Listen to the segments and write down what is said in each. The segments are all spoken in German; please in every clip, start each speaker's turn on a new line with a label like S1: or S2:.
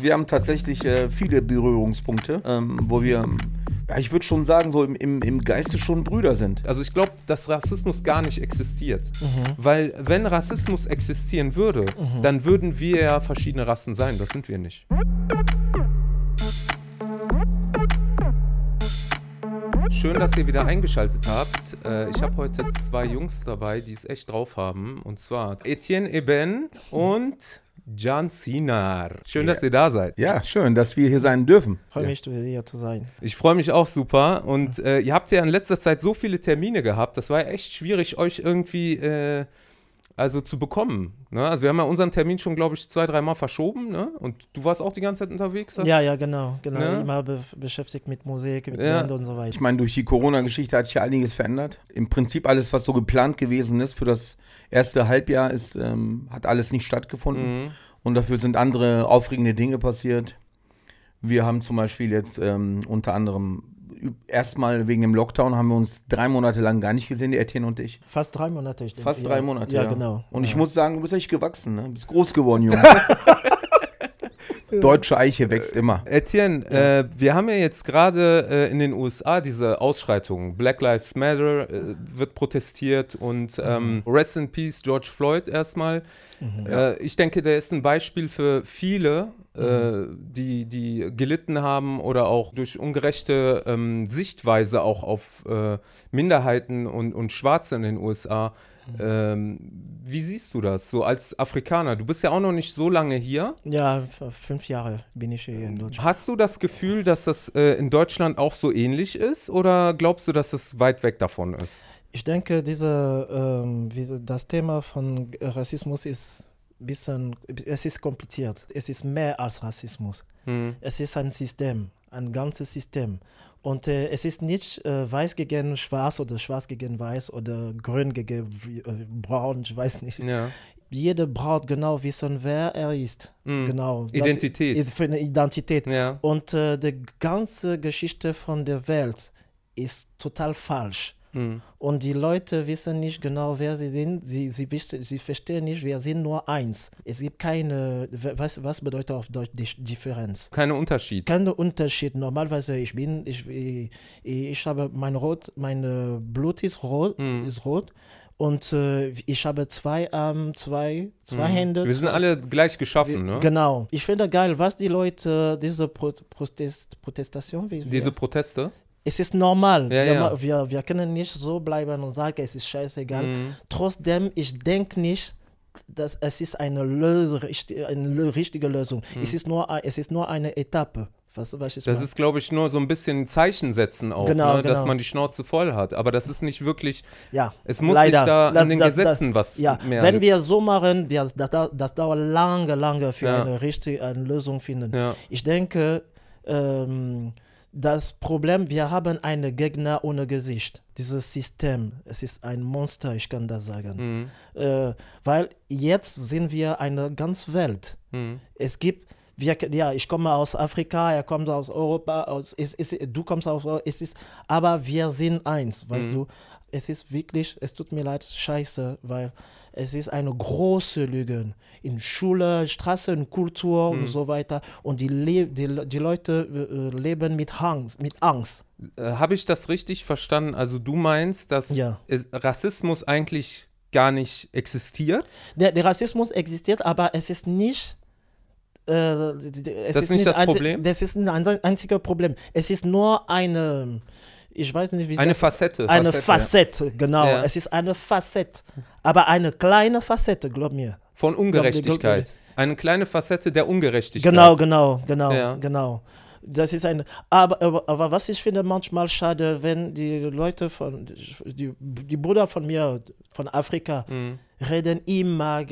S1: wir haben tatsächlich äh, viele Berührungspunkte, ähm, wo wir, ja, ich würde schon sagen, so im, im, im Geiste schon Brüder sind.
S2: Also ich glaube, dass Rassismus gar nicht existiert. Weil wenn Rassismus existieren würde, dann würden wir ja verschiedene Rassen sein. Das sind wir nicht. Schön, dass ihr wieder eingeschaltet habt. Äh, ich habe heute zwei Jungs dabei, die es echt drauf haben. Und zwar Etienne Eben und Can Sinar. Schön, dass ihr da seid.
S1: Ja, schön, dass wir hier sein dürfen.
S3: Freue mich, hier zu sein.
S2: Ich freue mich auch super. Und äh, ihr habt ja in letzter Zeit so viele Termine gehabt. Das war ja echt schwierig, euch irgendwie äh, also zu bekommen. Ne? Also wir haben ja unseren Termin schon, glaube ich, zwei, dreimal verschoben. Ne? Und du warst auch die ganze Zeit unterwegs. hast-
S3: Ja, ja, genau. genau.
S2: Ja?
S3: Immer be beschäftigt mit Musik, mit
S2: Ja.
S3: Band und so weiter.
S1: Ich meine, durch die Corona-Geschichte hat sich ja einiges verändert. Im Prinzip alles, was so geplant gewesen ist für das erste Halbjahr, ist, ähm, hat alles nicht stattgefunden.
S2: Mhm.
S1: Und dafür sind andere aufregende Dinge passiert. Wir haben zum Beispiel jetzt ähm, unter anderem erstmal wegen dem Lockdown haben wir uns drei Monate lang gar nicht gesehen, der Etienne und ich.
S3: Fast drei Monate. Ich denke.
S1: Fast
S3: ja.
S1: drei Monate.
S3: Ja, genau.
S1: Und ich
S3: ja.
S1: muss sagen, du bist echt gewachsen, ne? Du bist groß geworden, Junge. Deutsche Eiche wächst immer.
S2: Etienne, äh, wir haben ja jetzt gerade äh, in den USA diese Ausschreitungen. Black Lives Matter äh, wird protestiert und ähm, Rest in Peace George Floyd erstmal. Äh, ich denke, der ist ein Beispiel für viele, äh, die, die gelitten haben oder auch durch ungerechte ähm, Sichtweise auch auf äh, Minderheiten und, und Schwarze in den USA. Ähm, wie siehst du das so als Afrikaner? Du bist ja auch noch nicht so lange hier.
S3: Ja, fünf Jahre bin ich hier in Deutschland.
S2: Hast du das Gefühl, dass das äh, in Deutschland auch so ähnlich ist oder glaubst du, dass es weit weg davon ist?
S3: Ich denke, diese, ähm, das Thema von Rassismus ist ein bisschen, es ist kompliziert. Es ist mehr als Rassismus.
S2: Hm.
S3: Es ist ein System, ein ganzes System. Und äh, es ist nicht äh, weiß gegen schwarz oder schwarz gegen weiß oder grün gegen äh, braun, ich weiß nicht.
S2: Ja.
S3: Jeder braucht genau wissen, wer er ist.
S2: Mhm.
S3: Genau.
S2: Identität.
S3: ist Für eine Identität.
S2: Ja.
S3: Und äh, die ganze Geschichte von der Welt ist total falsch.
S2: Hm.
S3: Und die Leute wissen nicht genau, wer sie sind. Sie, sie, wissen- sie verstehen nicht, wir sind nur eins. Es gibt keine, was, was bedeutet auf Deutsch Dif- Differenz?
S2: Kein Unterschied.
S3: Kein Unterschied. Normalerweise, ich bin, ich, ich, ich habe mein Rot, mein Blut ist rot,
S2: Mhm.
S3: ist rot. Und äh, ich habe zwei Arme, zwei, zwei
S2: Mhm.
S3: Hände.
S2: Wir sind alle gleich geschaffen, ne?
S3: Genau. Ich finde geil, was die Leute, diese Pro Protest, Protestation, wie,
S2: Diese Proteste.
S3: Es ist normal.
S2: Ja,
S3: wir,
S2: ja.
S3: Wir, wir können nicht so bleiben und sagen, es ist scheißegal.
S2: Mhm.
S3: Trotzdem, ich denke nicht, dass es ist eine, eine richtige Lösung. Es, ist nur, es ist nur eine Etappe. Was, was
S2: Mhm. Das
S3: meine?
S2: ist, glaube ich, nur so ein bisschen Zeichen setzen auch,
S3: Genau,
S2: ne? dass
S3: genau.
S2: man die Schnauze voll hat. Aber das ist nicht wirklich,
S3: ja,
S2: es muss
S3: leider.
S2: sich da
S3: Das-
S2: an den
S3: das- das-
S2: Gesetzen was
S3: Ja,
S2: mehr.
S3: wenn wir so machen, das, das dauert lange, lange für
S2: Ja.
S3: eine richtige eine Lösung finden.
S2: ja.
S3: Ich denke, ähm, das Problem, wir haben einen Gegner ohne Gesicht. Dieses System, es ist ein Monster, ich kann das sagen.
S2: Mhm.
S3: Äh, weil jetzt sind wir eine ganze Welt.
S2: Mhm.
S3: Es gibt, wir, ja, ich komme aus Afrika, er kommt aus Europa, aus, es, es, du kommst aus, es ist, aber wir sind eins, weißt
S2: Mhm.
S3: du. Es ist wirklich, es tut mir leid, scheiße, weil es ist eine große Lüge. In Schule, Straßenkultur
S2: Mhm.
S3: und so weiter. Und die, Le die, die Leute äh, leben mit Angst. Mit Angst.
S2: Äh, Habe ich das richtig verstanden? Also du meinst, dass
S3: Ja.
S2: Rassismus eigentlich gar nicht existiert?
S3: Der, der Rassismus existiert, aber es ist nicht. Äh, es
S2: Das ist nicht das
S3: ein-
S2: Problem?
S3: Das ist ein ein- einziger Problem. Es ist nur eine. Ich weiß nicht, wie
S2: Eine
S3: das
S2: Facette.
S3: Eine
S2: Facette,
S3: Facette, genau.
S2: Ja.
S3: Es ist eine Facette. Aber eine kleine Facette, glaub mir.
S2: Von Ungerechtigkeit. Eine kleine Facette der Ungerechtigkeit.
S3: Genau, genau, genau,
S2: Ja.
S3: genau. Das ist eine. Aber, aber, aber was ich finde manchmal schade, wenn die Leute von, die, die Brüder von mir, von Afrika,
S2: Mhm.
S3: Reden immer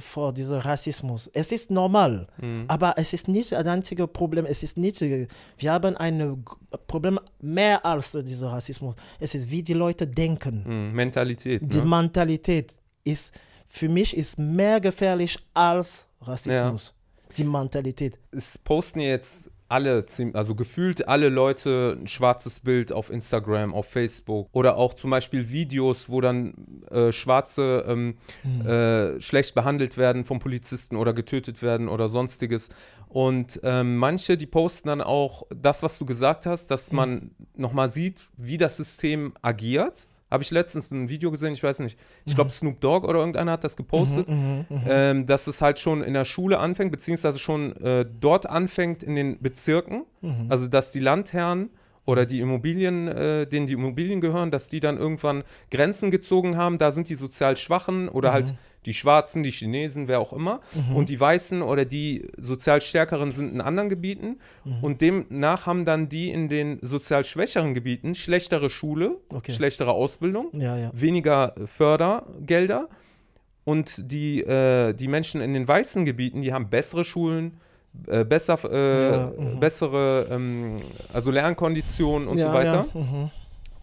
S3: vor diesem Rassismus. Es ist normal,
S2: Mhm.
S3: aber es ist nicht das einzige Problem. Es ist nicht, wir haben ein Problem mehr als dieser Rassismus. Es ist, wie die Leute denken.
S2: Mhm. Mentalität.
S3: Die
S2: Ne?
S3: Mentalität ist, für mich ist mehr gefährlich als Rassismus. Die Mentalität.
S2: es posten jetzt alle, also gefühlt alle Leute ein schwarzes Bild auf Instagram, auf Facebook oder auch zum Beispiel Videos, wo dann äh, Schwarze ähm, äh, schlecht behandelt werden vom Polizisten oder getötet werden oder sonstiges. Und ähm, manche, die posten dann auch das, was du gesagt hast, dass man nochmal sieht, wie das System agiert. Habe ich letztens ein Video gesehen, ich weiß nicht, ich glaube Snoop Dogg oder irgendeiner hat das gepostet, ähm, dass es halt schon in der Schule anfängt, beziehungsweise schon äh, dort anfängt in den Bezirken. Also dass die Landherren oder die Immobilien, äh, denen die Immobilien gehören, dass die dann irgendwann Grenzen gezogen haben. Da sind die sozial Schwachen oder halt die Schwarzen, die Chinesen, wer auch immer. Und die Weißen oder die sozial Stärkeren sind in anderen Gebieten. Und demnach haben dann die in den sozial schwächeren Gebieten schlechtere Schule,
S3: Okay.
S2: schlechtere Ausbildung
S3: Ja, ja.
S2: weniger Fördergelder und die, äh, die Menschen in den weißen Gebieten, die haben bessere Schulen, äh, besser, äh,
S3: Ja, mhm.
S2: bessere, ähm, also Lernkonditionen und so weiter.
S3: Mhm.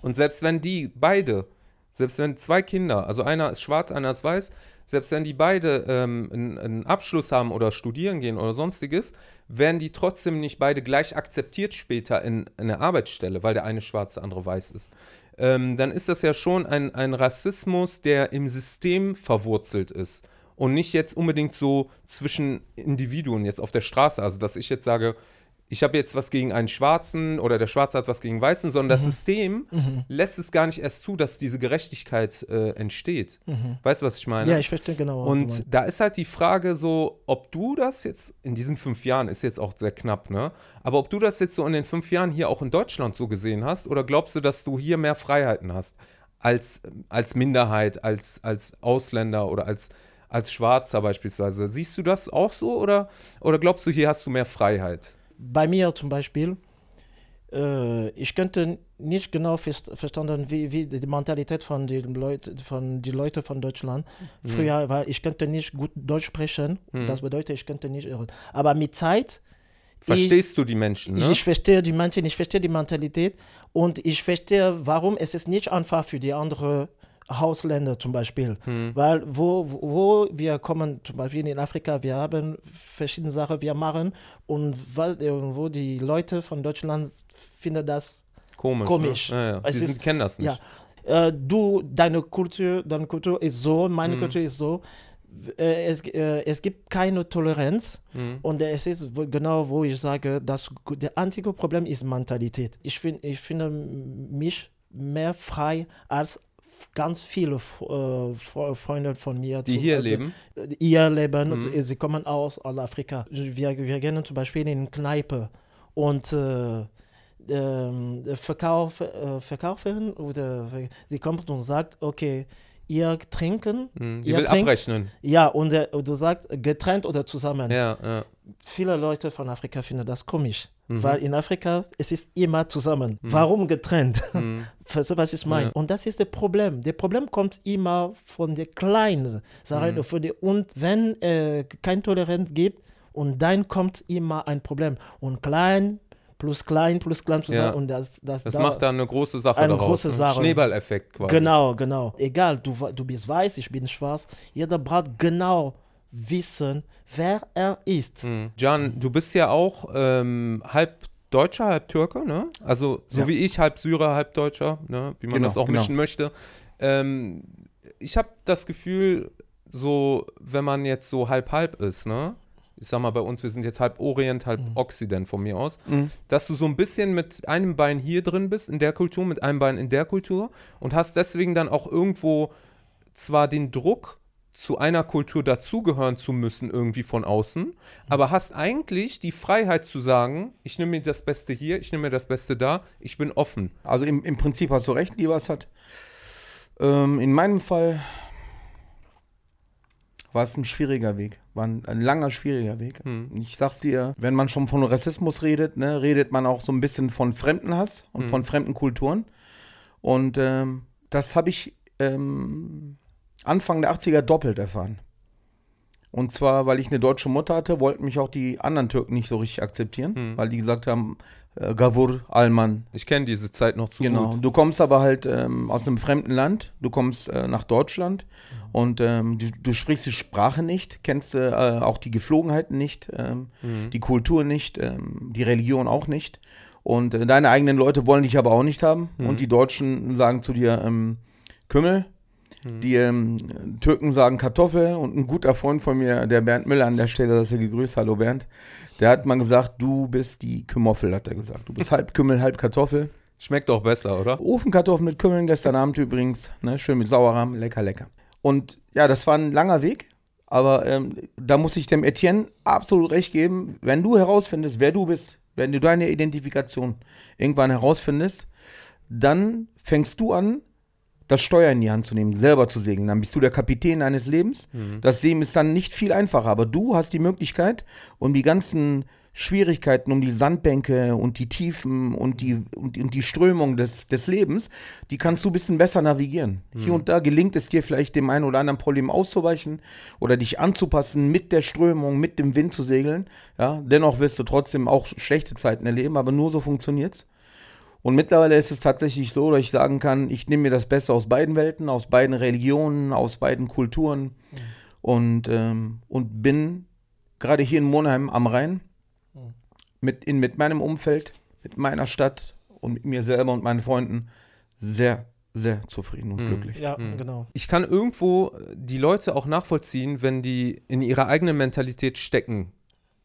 S2: Und selbst wenn die beide, selbst wenn zwei Kinder, also einer ist schwarz, einer ist weiß, selbst wenn die beide ähm, einen, Abschluss haben oder studieren gehen oder sonstiges, werden die trotzdem nicht beide gleich akzeptiert später in, in der Arbeitsstelle, weil der eine schwarz, der andere weiß ist. Ähm, dann ist das ja schon ein, ein Rassismus, der im System verwurzelt ist und nicht jetzt unbedingt so zwischen Individuen jetzt auf der Straße. Also, dass ich jetzt sage, ich habe jetzt was gegen einen Schwarzen oder der Schwarze hat was gegen Weißen, sondern das System lässt es gar nicht erst zu, dass diese Gerechtigkeit äh, entsteht. Weißt du, was ich meine?
S3: ja, ich verstehe genau,
S2: Und da ist halt die Frage so, ob du das jetzt in diesen fünf Jahren, ist jetzt auch sehr knapp, ne? Aber ob du das jetzt so in den fünf Jahren hier auch in Deutschland so gesehen hast oder glaubst du, dass du hier mehr Freiheiten hast als, als Minderheit, als, als Ausländer oder als, als Schwarzer beispielsweise? Siehst du das auch so oder, oder glaubst du, hier hast du mehr Freiheit?
S3: Bei mir zum Beispiel, äh, ich könnte nicht genau verstanden, wie, wie die Mentalität von den Leuten von die Leute von Deutschland früher war. Ich könnte nicht gut Deutsch sprechen. Das bedeutet, ich könnte nicht hören. Aber mit Zeit
S2: Verstehst du die Menschen,
S3: Ich,
S2: ne?
S3: ich verstehe die Menschen, ich verstehe die Mentalität und ich verstehe, warum es ist nicht einfach für die anderen Hausländer zum Beispiel.
S2: Hm.
S3: Weil wo, wo wir kommen, zum Beispiel in Afrika, wir haben verschiedene Sachen, wir machen und wo die Leute von Deutschland finden das
S2: Komisch.
S3: komisch.
S2: Ne? Ja, ja.
S3: Es
S2: Die
S3: ist-
S2: kennen das nicht.
S3: ja, äh, du, deine Kultur, deine Kultur ist so, meine Kultur ist so. Äh, es, äh, es gibt keine Toleranz
S2: Mhm.
S3: und es ist wo, genau, wo ich sage, das der einzige Problem ist Mentalität. Ich, find, ich finde mich mehr frei als ganz viele äh, Fre- Freunde von mir.
S2: Die
S3: zu-
S2: hier
S3: äh,
S2: leben.
S3: Ihr leben, und,
S2: Mhm.
S3: äh, sie kommen aus Afrika. Wir, wir gehen zum Beispiel in Kneipe und äh, ähm, verkauf, äh, verkaufen oder sie kommt und sagt, okay, ihr trinken,
S2: Mhm. Die
S3: ihr
S2: will
S3: trinkt,
S2: abrechnen.
S3: ja, und, und du sagst getrennt oder zusammen.
S2: Ja, ja.
S3: Viele Leute von Afrika finden das komisch,
S2: Mhm.
S3: weil in Afrika es ist immer zusammen. Warum getrennt?
S2: Mhm.
S3: Verstehst du, was ich meine?
S2: Ja.
S3: Und das ist das Problem. Das Problem kommt immer von der kleinen Sache.
S2: Mhm.
S3: von der- Und wenn äh, kein Toleranz gibt, und dann kommt immer ein Problem. Und klein plus klein plus klein zusammen.
S2: Ja.
S3: Und das, das,
S2: Das
S3: dauert-
S2: macht dann eine große Sache
S3: Eine
S2: daraus.
S3: große
S2: ne?
S3: Sache.
S2: Schneeballeffekt quasi.
S3: Genau, genau. Egal, du, du bist weiß, ich bin schwarz. Jeder braucht genau wissen, wer er ist.
S2: Mhm. Du bist ja auch ähm, halb Deutscher, halb Türke, ne? Also so
S1: Ja.
S2: wie ich, halb Syrer, halb Deutscher, ne? Wie man
S1: Genau,
S2: das auch
S1: genau.
S2: mischen möchte. Ähm, ich habe das Gefühl, so, wenn man jetzt so halb-halb ist, ne? Ich sag mal, bei uns, wir sind jetzt halb Orient, halb Occident von mir aus, dass du so ein bisschen mit einem Bein hier drin bist, in der Kultur, mit einem Bein in der Kultur und hast deswegen dann auch irgendwo zwar den Druck, zu einer Kultur dazugehören zu müssen, irgendwie von außen, aber hast eigentlich die Freiheit zu sagen, ich nehme mir das Beste hier, ich nehme mir das Beste da, ich bin offen.
S1: Also im, im Prinzip hast du recht, lieber Assad. Ähm, in meinem Fall war es ein schwieriger Weg. War ein, ein langer, schwieriger Weg.
S2: Hm.
S1: Ich sag's dir, wenn man schon von Rassismus redet, ne, redet man auch so ein bisschen von Fremdenhass und
S2: Hm.
S1: von fremden Kulturen. Und ähm, das habe ich ähm, Anfang der 80er doppelt erfahren. Und zwar, weil ich eine deutsche Mutter hatte, wollten mich auch die anderen Türken nicht so richtig akzeptieren,
S2: Hm.
S1: weil die gesagt haben, äh, Gavur, Alman.
S2: Ich kenne diese Zeit noch zu
S1: Genau.
S2: gut.
S1: Du kommst aber halt ähm, aus einem fremden Land, du kommst äh, nach Deutschland und ähm, du, du sprichst die Sprache nicht, kennst äh, auch die Geflogenheiten nicht, ähm,
S2: Mhm.
S1: die Kultur nicht, ähm, die Religion auch nicht. Und äh, deine eigenen Leute wollen dich aber auch nicht haben.
S2: Mhm.
S1: Und die Deutschen sagen zu dir ähm, Kümmel.
S2: Mhm.
S1: Die ähm, Türken sagen Kartoffel. Und ein guter Freund von mir, der Bernd Müller an der Stelle, das ist er gegrüßt. Hallo Bernd. Der hat mal gesagt, du bist die Kümoffel, hat er gesagt. Du bist halb Kümmel, halb Kartoffel.
S2: Schmeckt doch besser, oder?
S1: Ofenkartoffeln mit Kümmeln gestern Abend übrigens. Ne? Schön mit Sauerrahm, lecker, lecker. Und ja, das war ein langer Weg. Aber ähm, da muss ich dem Etienne absolut recht geben. Wenn du herausfindest, wer du bist, wenn du deine Identifikation irgendwann herausfindest, dann fängst du an, das Steuer in die Hand zu nehmen, selber zu segeln. Dann bist du der Kapitän deines Lebens. Das Leben ist dann nicht viel einfacher, aber du hast die Möglichkeit, um die ganzen Schwierigkeiten, um die Sandbänke und die Tiefen und die, und, und die Strömung des, des Lebens, die kannst du ein bisschen besser navigieren. Hier und da gelingt es dir vielleicht dem einen oder anderen Problem auszuweichen oder dich anzupassen, mit der Strömung, mit dem Wind zu segeln. Ja, dennoch wirst du trotzdem auch schlechte Zeiten erleben, aber nur so funktioniert's. Und mittlerweile ist es tatsächlich so, dass ich sagen kann, ich nehme mir das Beste aus beiden Welten, aus beiden Religionen, aus beiden Kulturen und, ähm, und bin gerade hier in Monheim am Rhein mit, in, mit meinem Umfeld, mit meiner Stadt und mit mir selber und meinen Freunden sehr, sehr zufrieden und
S2: Mhm.
S1: glücklich.
S3: Ja,
S2: Mhm.
S3: genau.
S2: Ich kann irgendwo äh, die Leute auch nachvollziehen, wenn die in ihrer eigenen Mentalität stecken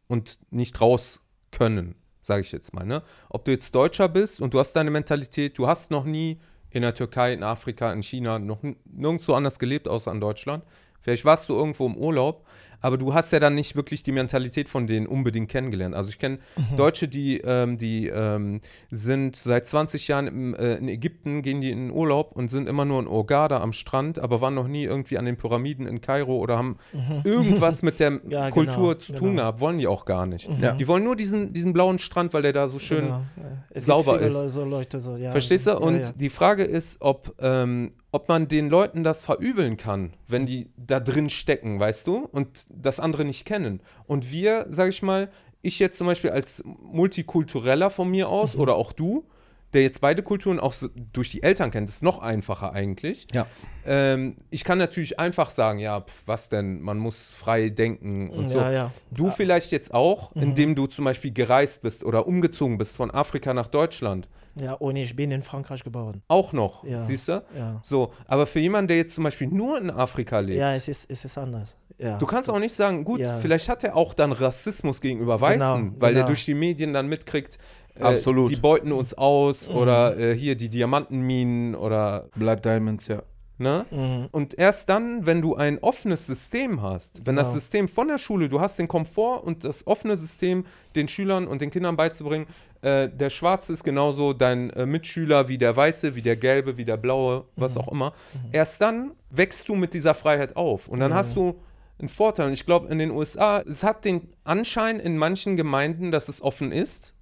S2: und nicht raus können, sage ich jetzt mal. Ne? Ob du jetzt Deutscher bist und du hast deine Mentalität, du hast noch nie in der Türkei, in Afrika, in China, noch nirgendwo anders gelebt, außer in Deutschland. Vielleicht warst du irgendwo im Urlaub, aber du hast ja dann nicht wirklich die Mentalität von denen unbedingt kennengelernt. Also ich kenne Deutsche, die, ähm, die ähm, sind seit 20 Jahren im, äh, in Ägypten, gehen die in den Urlaub und sind immer nur in Hurghada am Strand, aber waren noch nie irgendwie an den Pyramiden in Kairo oder haben irgendwas mit der
S3: Ja,
S2: Kultur
S3: genau,
S2: zu tun
S3: genau.
S2: gehabt. Wollen die auch gar nicht.
S1: Ja.
S2: Die wollen nur diesen, diesen blauen Strand, weil der da so schön
S3: genau.
S2: sauber ist.
S3: So Leute so, ja.
S2: Verstehst du? Und die Frage ist, ob, ähm, ob man den Leuten das verübeln kann, wenn die da drin stecken, weißt du, und das andere nicht kennen. Und wir, sag ich mal, ich jetzt zum Beispiel als Multikultureller von mir aus
S3: Mhm.
S2: oder auch du, der jetzt beide Kulturen auch so durch die Eltern kennt, ist noch einfacher eigentlich.
S1: Ja.
S2: Ähm, ich kann natürlich einfach sagen, ja, pf, was denn, man muss frei denken und so.
S3: ja, ja.
S2: Du vielleicht jetzt auch, indem du zum Beispiel gereist bist oder umgezogen bist von Afrika nach Deutschland.
S3: Ja, und ich bin in Frankreich geboren.
S2: Auch noch,
S3: Ja.
S2: siehst du?
S3: Ja.
S2: So, aber für jemanden, der jetzt zum Beispiel nur in Afrika lebt,
S3: Ja, es ist, es ist anders. Ja.
S2: du kannst auch nicht sagen, gut,
S3: Ja.
S2: vielleicht hat er auch dann Rassismus gegenüber Weißen,
S3: Genau,
S2: weil er
S3: genau.
S2: durch die Medien dann mitkriegt, äh,
S1: Absolut.
S2: die beuten uns aus
S3: Mhm.
S2: oder äh, hier die Diamantenminen oder,
S1: Blood Diamonds, ja.
S2: Ne?
S3: Mhm.
S2: Und erst dann, wenn du ein offenes System hast, wenn das
S3: Genau.
S2: System von der Schule, du hast den Komfort und das offene System den Schülern und den Kindern beizubringen, äh, der Schwarze ist genauso dein äh, Mitschüler wie der Weiße, wie der Gelbe, wie der Blaue, was
S3: Mhm.
S2: auch immer. Erst dann wächst du mit dieser Freiheit auf und dann hast du einen Vorteil. Und ich glaube, in den USA, es hat den Anschein in manchen Gemeinden, dass es offen ist.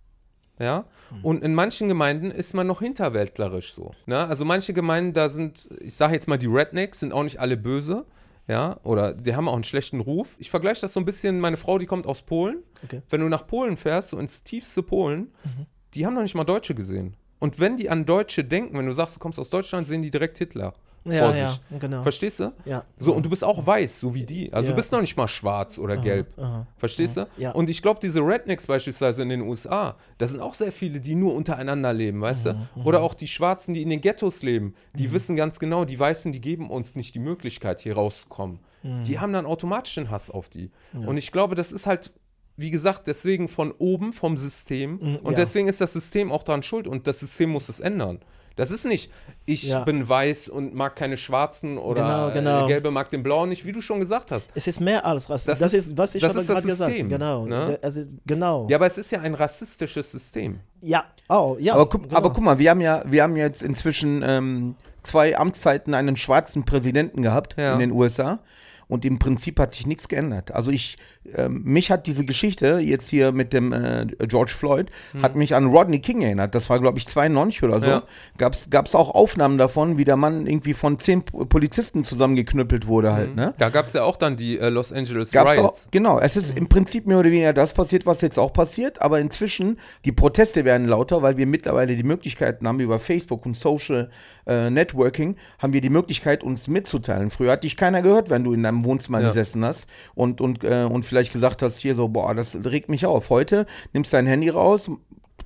S2: Ja,
S3: Mhm.
S2: und in manchen Gemeinden ist man noch hinterwäldlerisch so. Ne? Also manche Gemeinden, da sind, ich sage jetzt mal, die Rednecks sind auch nicht alle böse, ja, oder die haben auch einen schlechten Ruf. Ich vergleiche das so ein bisschen, meine Frau, die kommt aus Polen.
S3: Okay.
S2: Wenn du nach Polen fährst, so ins tiefste Polen,
S3: Mhm.
S2: die haben noch nicht mal Deutsche gesehen. Und wenn die an Deutsche denken, wenn du sagst, du kommst aus Deutschland, sehen die direkt Hitler.
S3: Ja,
S2: vor
S3: ja,
S2: sich.
S3: genau.
S2: Verstehst du?
S3: ja.
S2: So, und du bist auch weiß, so wie die. Also
S3: Ja.
S2: du bist noch nicht mal schwarz oder gelb.
S3: Aha.
S2: Verstehst du?
S3: Ja.
S2: Und ich glaube, diese Rednecks beispielsweise in den USA, da sind auch sehr viele, die nur untereinander leben, weißt
S3: Mhm,
S2: du? Oder auch die Schwarzen, die in den Ghettos leben, die wissen ganz genau, die Weißen, die geben uns nicht die Möglichkeit, hier rauszukommen.
S3: Mhm.
S2: Die haben dann automatisch den Hass auf die. Und ich glaube, das ist halt, wie gesagt, deswegen von oben, vom System.
S3: Mhm,
S2: Und
S3: ja.
S2: deswegen ist das System auch daran schuld und das System muss es ändern. Das ist nicht, ich
S3: Ja.
S2: bin weiß und mag keine Schwarzen oder
S3: Genau, genau.
S2: Äh, Gelbe mag den Blauen nicht, wie du schon gesagt hast.
S3: Es ist mehr als Rassismus.
S2: Das
S3: Das,
S2: ist-
S3: was ich
S2: das
S3: habe
S2: ist das
S3: gerade gesagt.
S2: System,
S3: Genau.
S2: ne?
S3: Also, genau.
S2: Ja, aber es ist ja ein rassistisches System.
S3: Ja. Oh, ja.
S1: Aber, guck,
S3: genau.
S1: aber guck mal, wir haben ja, wir haben jetzt inzwischen ähm, zwei Amtszeiten einen schwarzen Präsidenten gehabt
S2: Ja.
S1: in den USA und im Prinzip hat sich nichts geändert. Also ich ähm, mich hat diese Geschichte jetzt hier mit dem äh, George Floyd, hat mich an Rodney King erinnert. Das war, glaube ich, 92 oder so.
S2: Ja.
S1: Gab es auch Aufnahmen davon, wie der Mann irgendwie von zehn Polizisten zusammengeknüppelt wurde halt, ne?
S2: Da gab es ja auch dann die äh, Los Angeles
S1: Gab's auch,
S2: Riots.
S1: genau, es ist im Prinzip mehr oder weniger das passiert, was jetzt auch passiert, aber inzwischen, die Proteste werden lauter, weil wir mittlerweile die Möglichkeiten haben, über Facebook und Social äh, Networking, haben wir die Möglichkeit, uns mitzuteilen. Früher hat dich keiner gehört, wenn du in deinem Wohnzimmer
S2: Ja.
S1: gesessen hast und, und, äh, und vielleicht gesagt hast, hier so, boah, das regt mich auf. Heute nimmst dein Handy raus,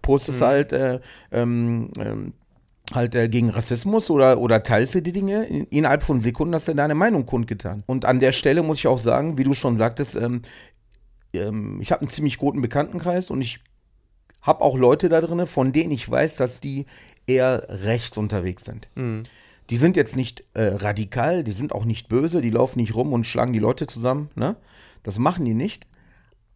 S1: postest halt äh, ähm, ähm, halt äh, gegen Rassismus oder, oder teilst du die Dinge, in, innerhalb von Sekunden hast du deine Meinung kundgetan. Und an der Stelle muss ich auch sagen, wie du schon sagtest, ähm, ähm, ich habe einen ziemlich guten Bekanntenkreis und ich habe auch Leute da drin, von denen ich weiß, dass die eher rechts unterwegs sind.
S2: Mhm.
S1: Die sind jetzt nicht äh, radikal, die sind auch nicht böse, die laufen nicht rum und schlagen die Leute zusammen. Ne? Das machen die nicht.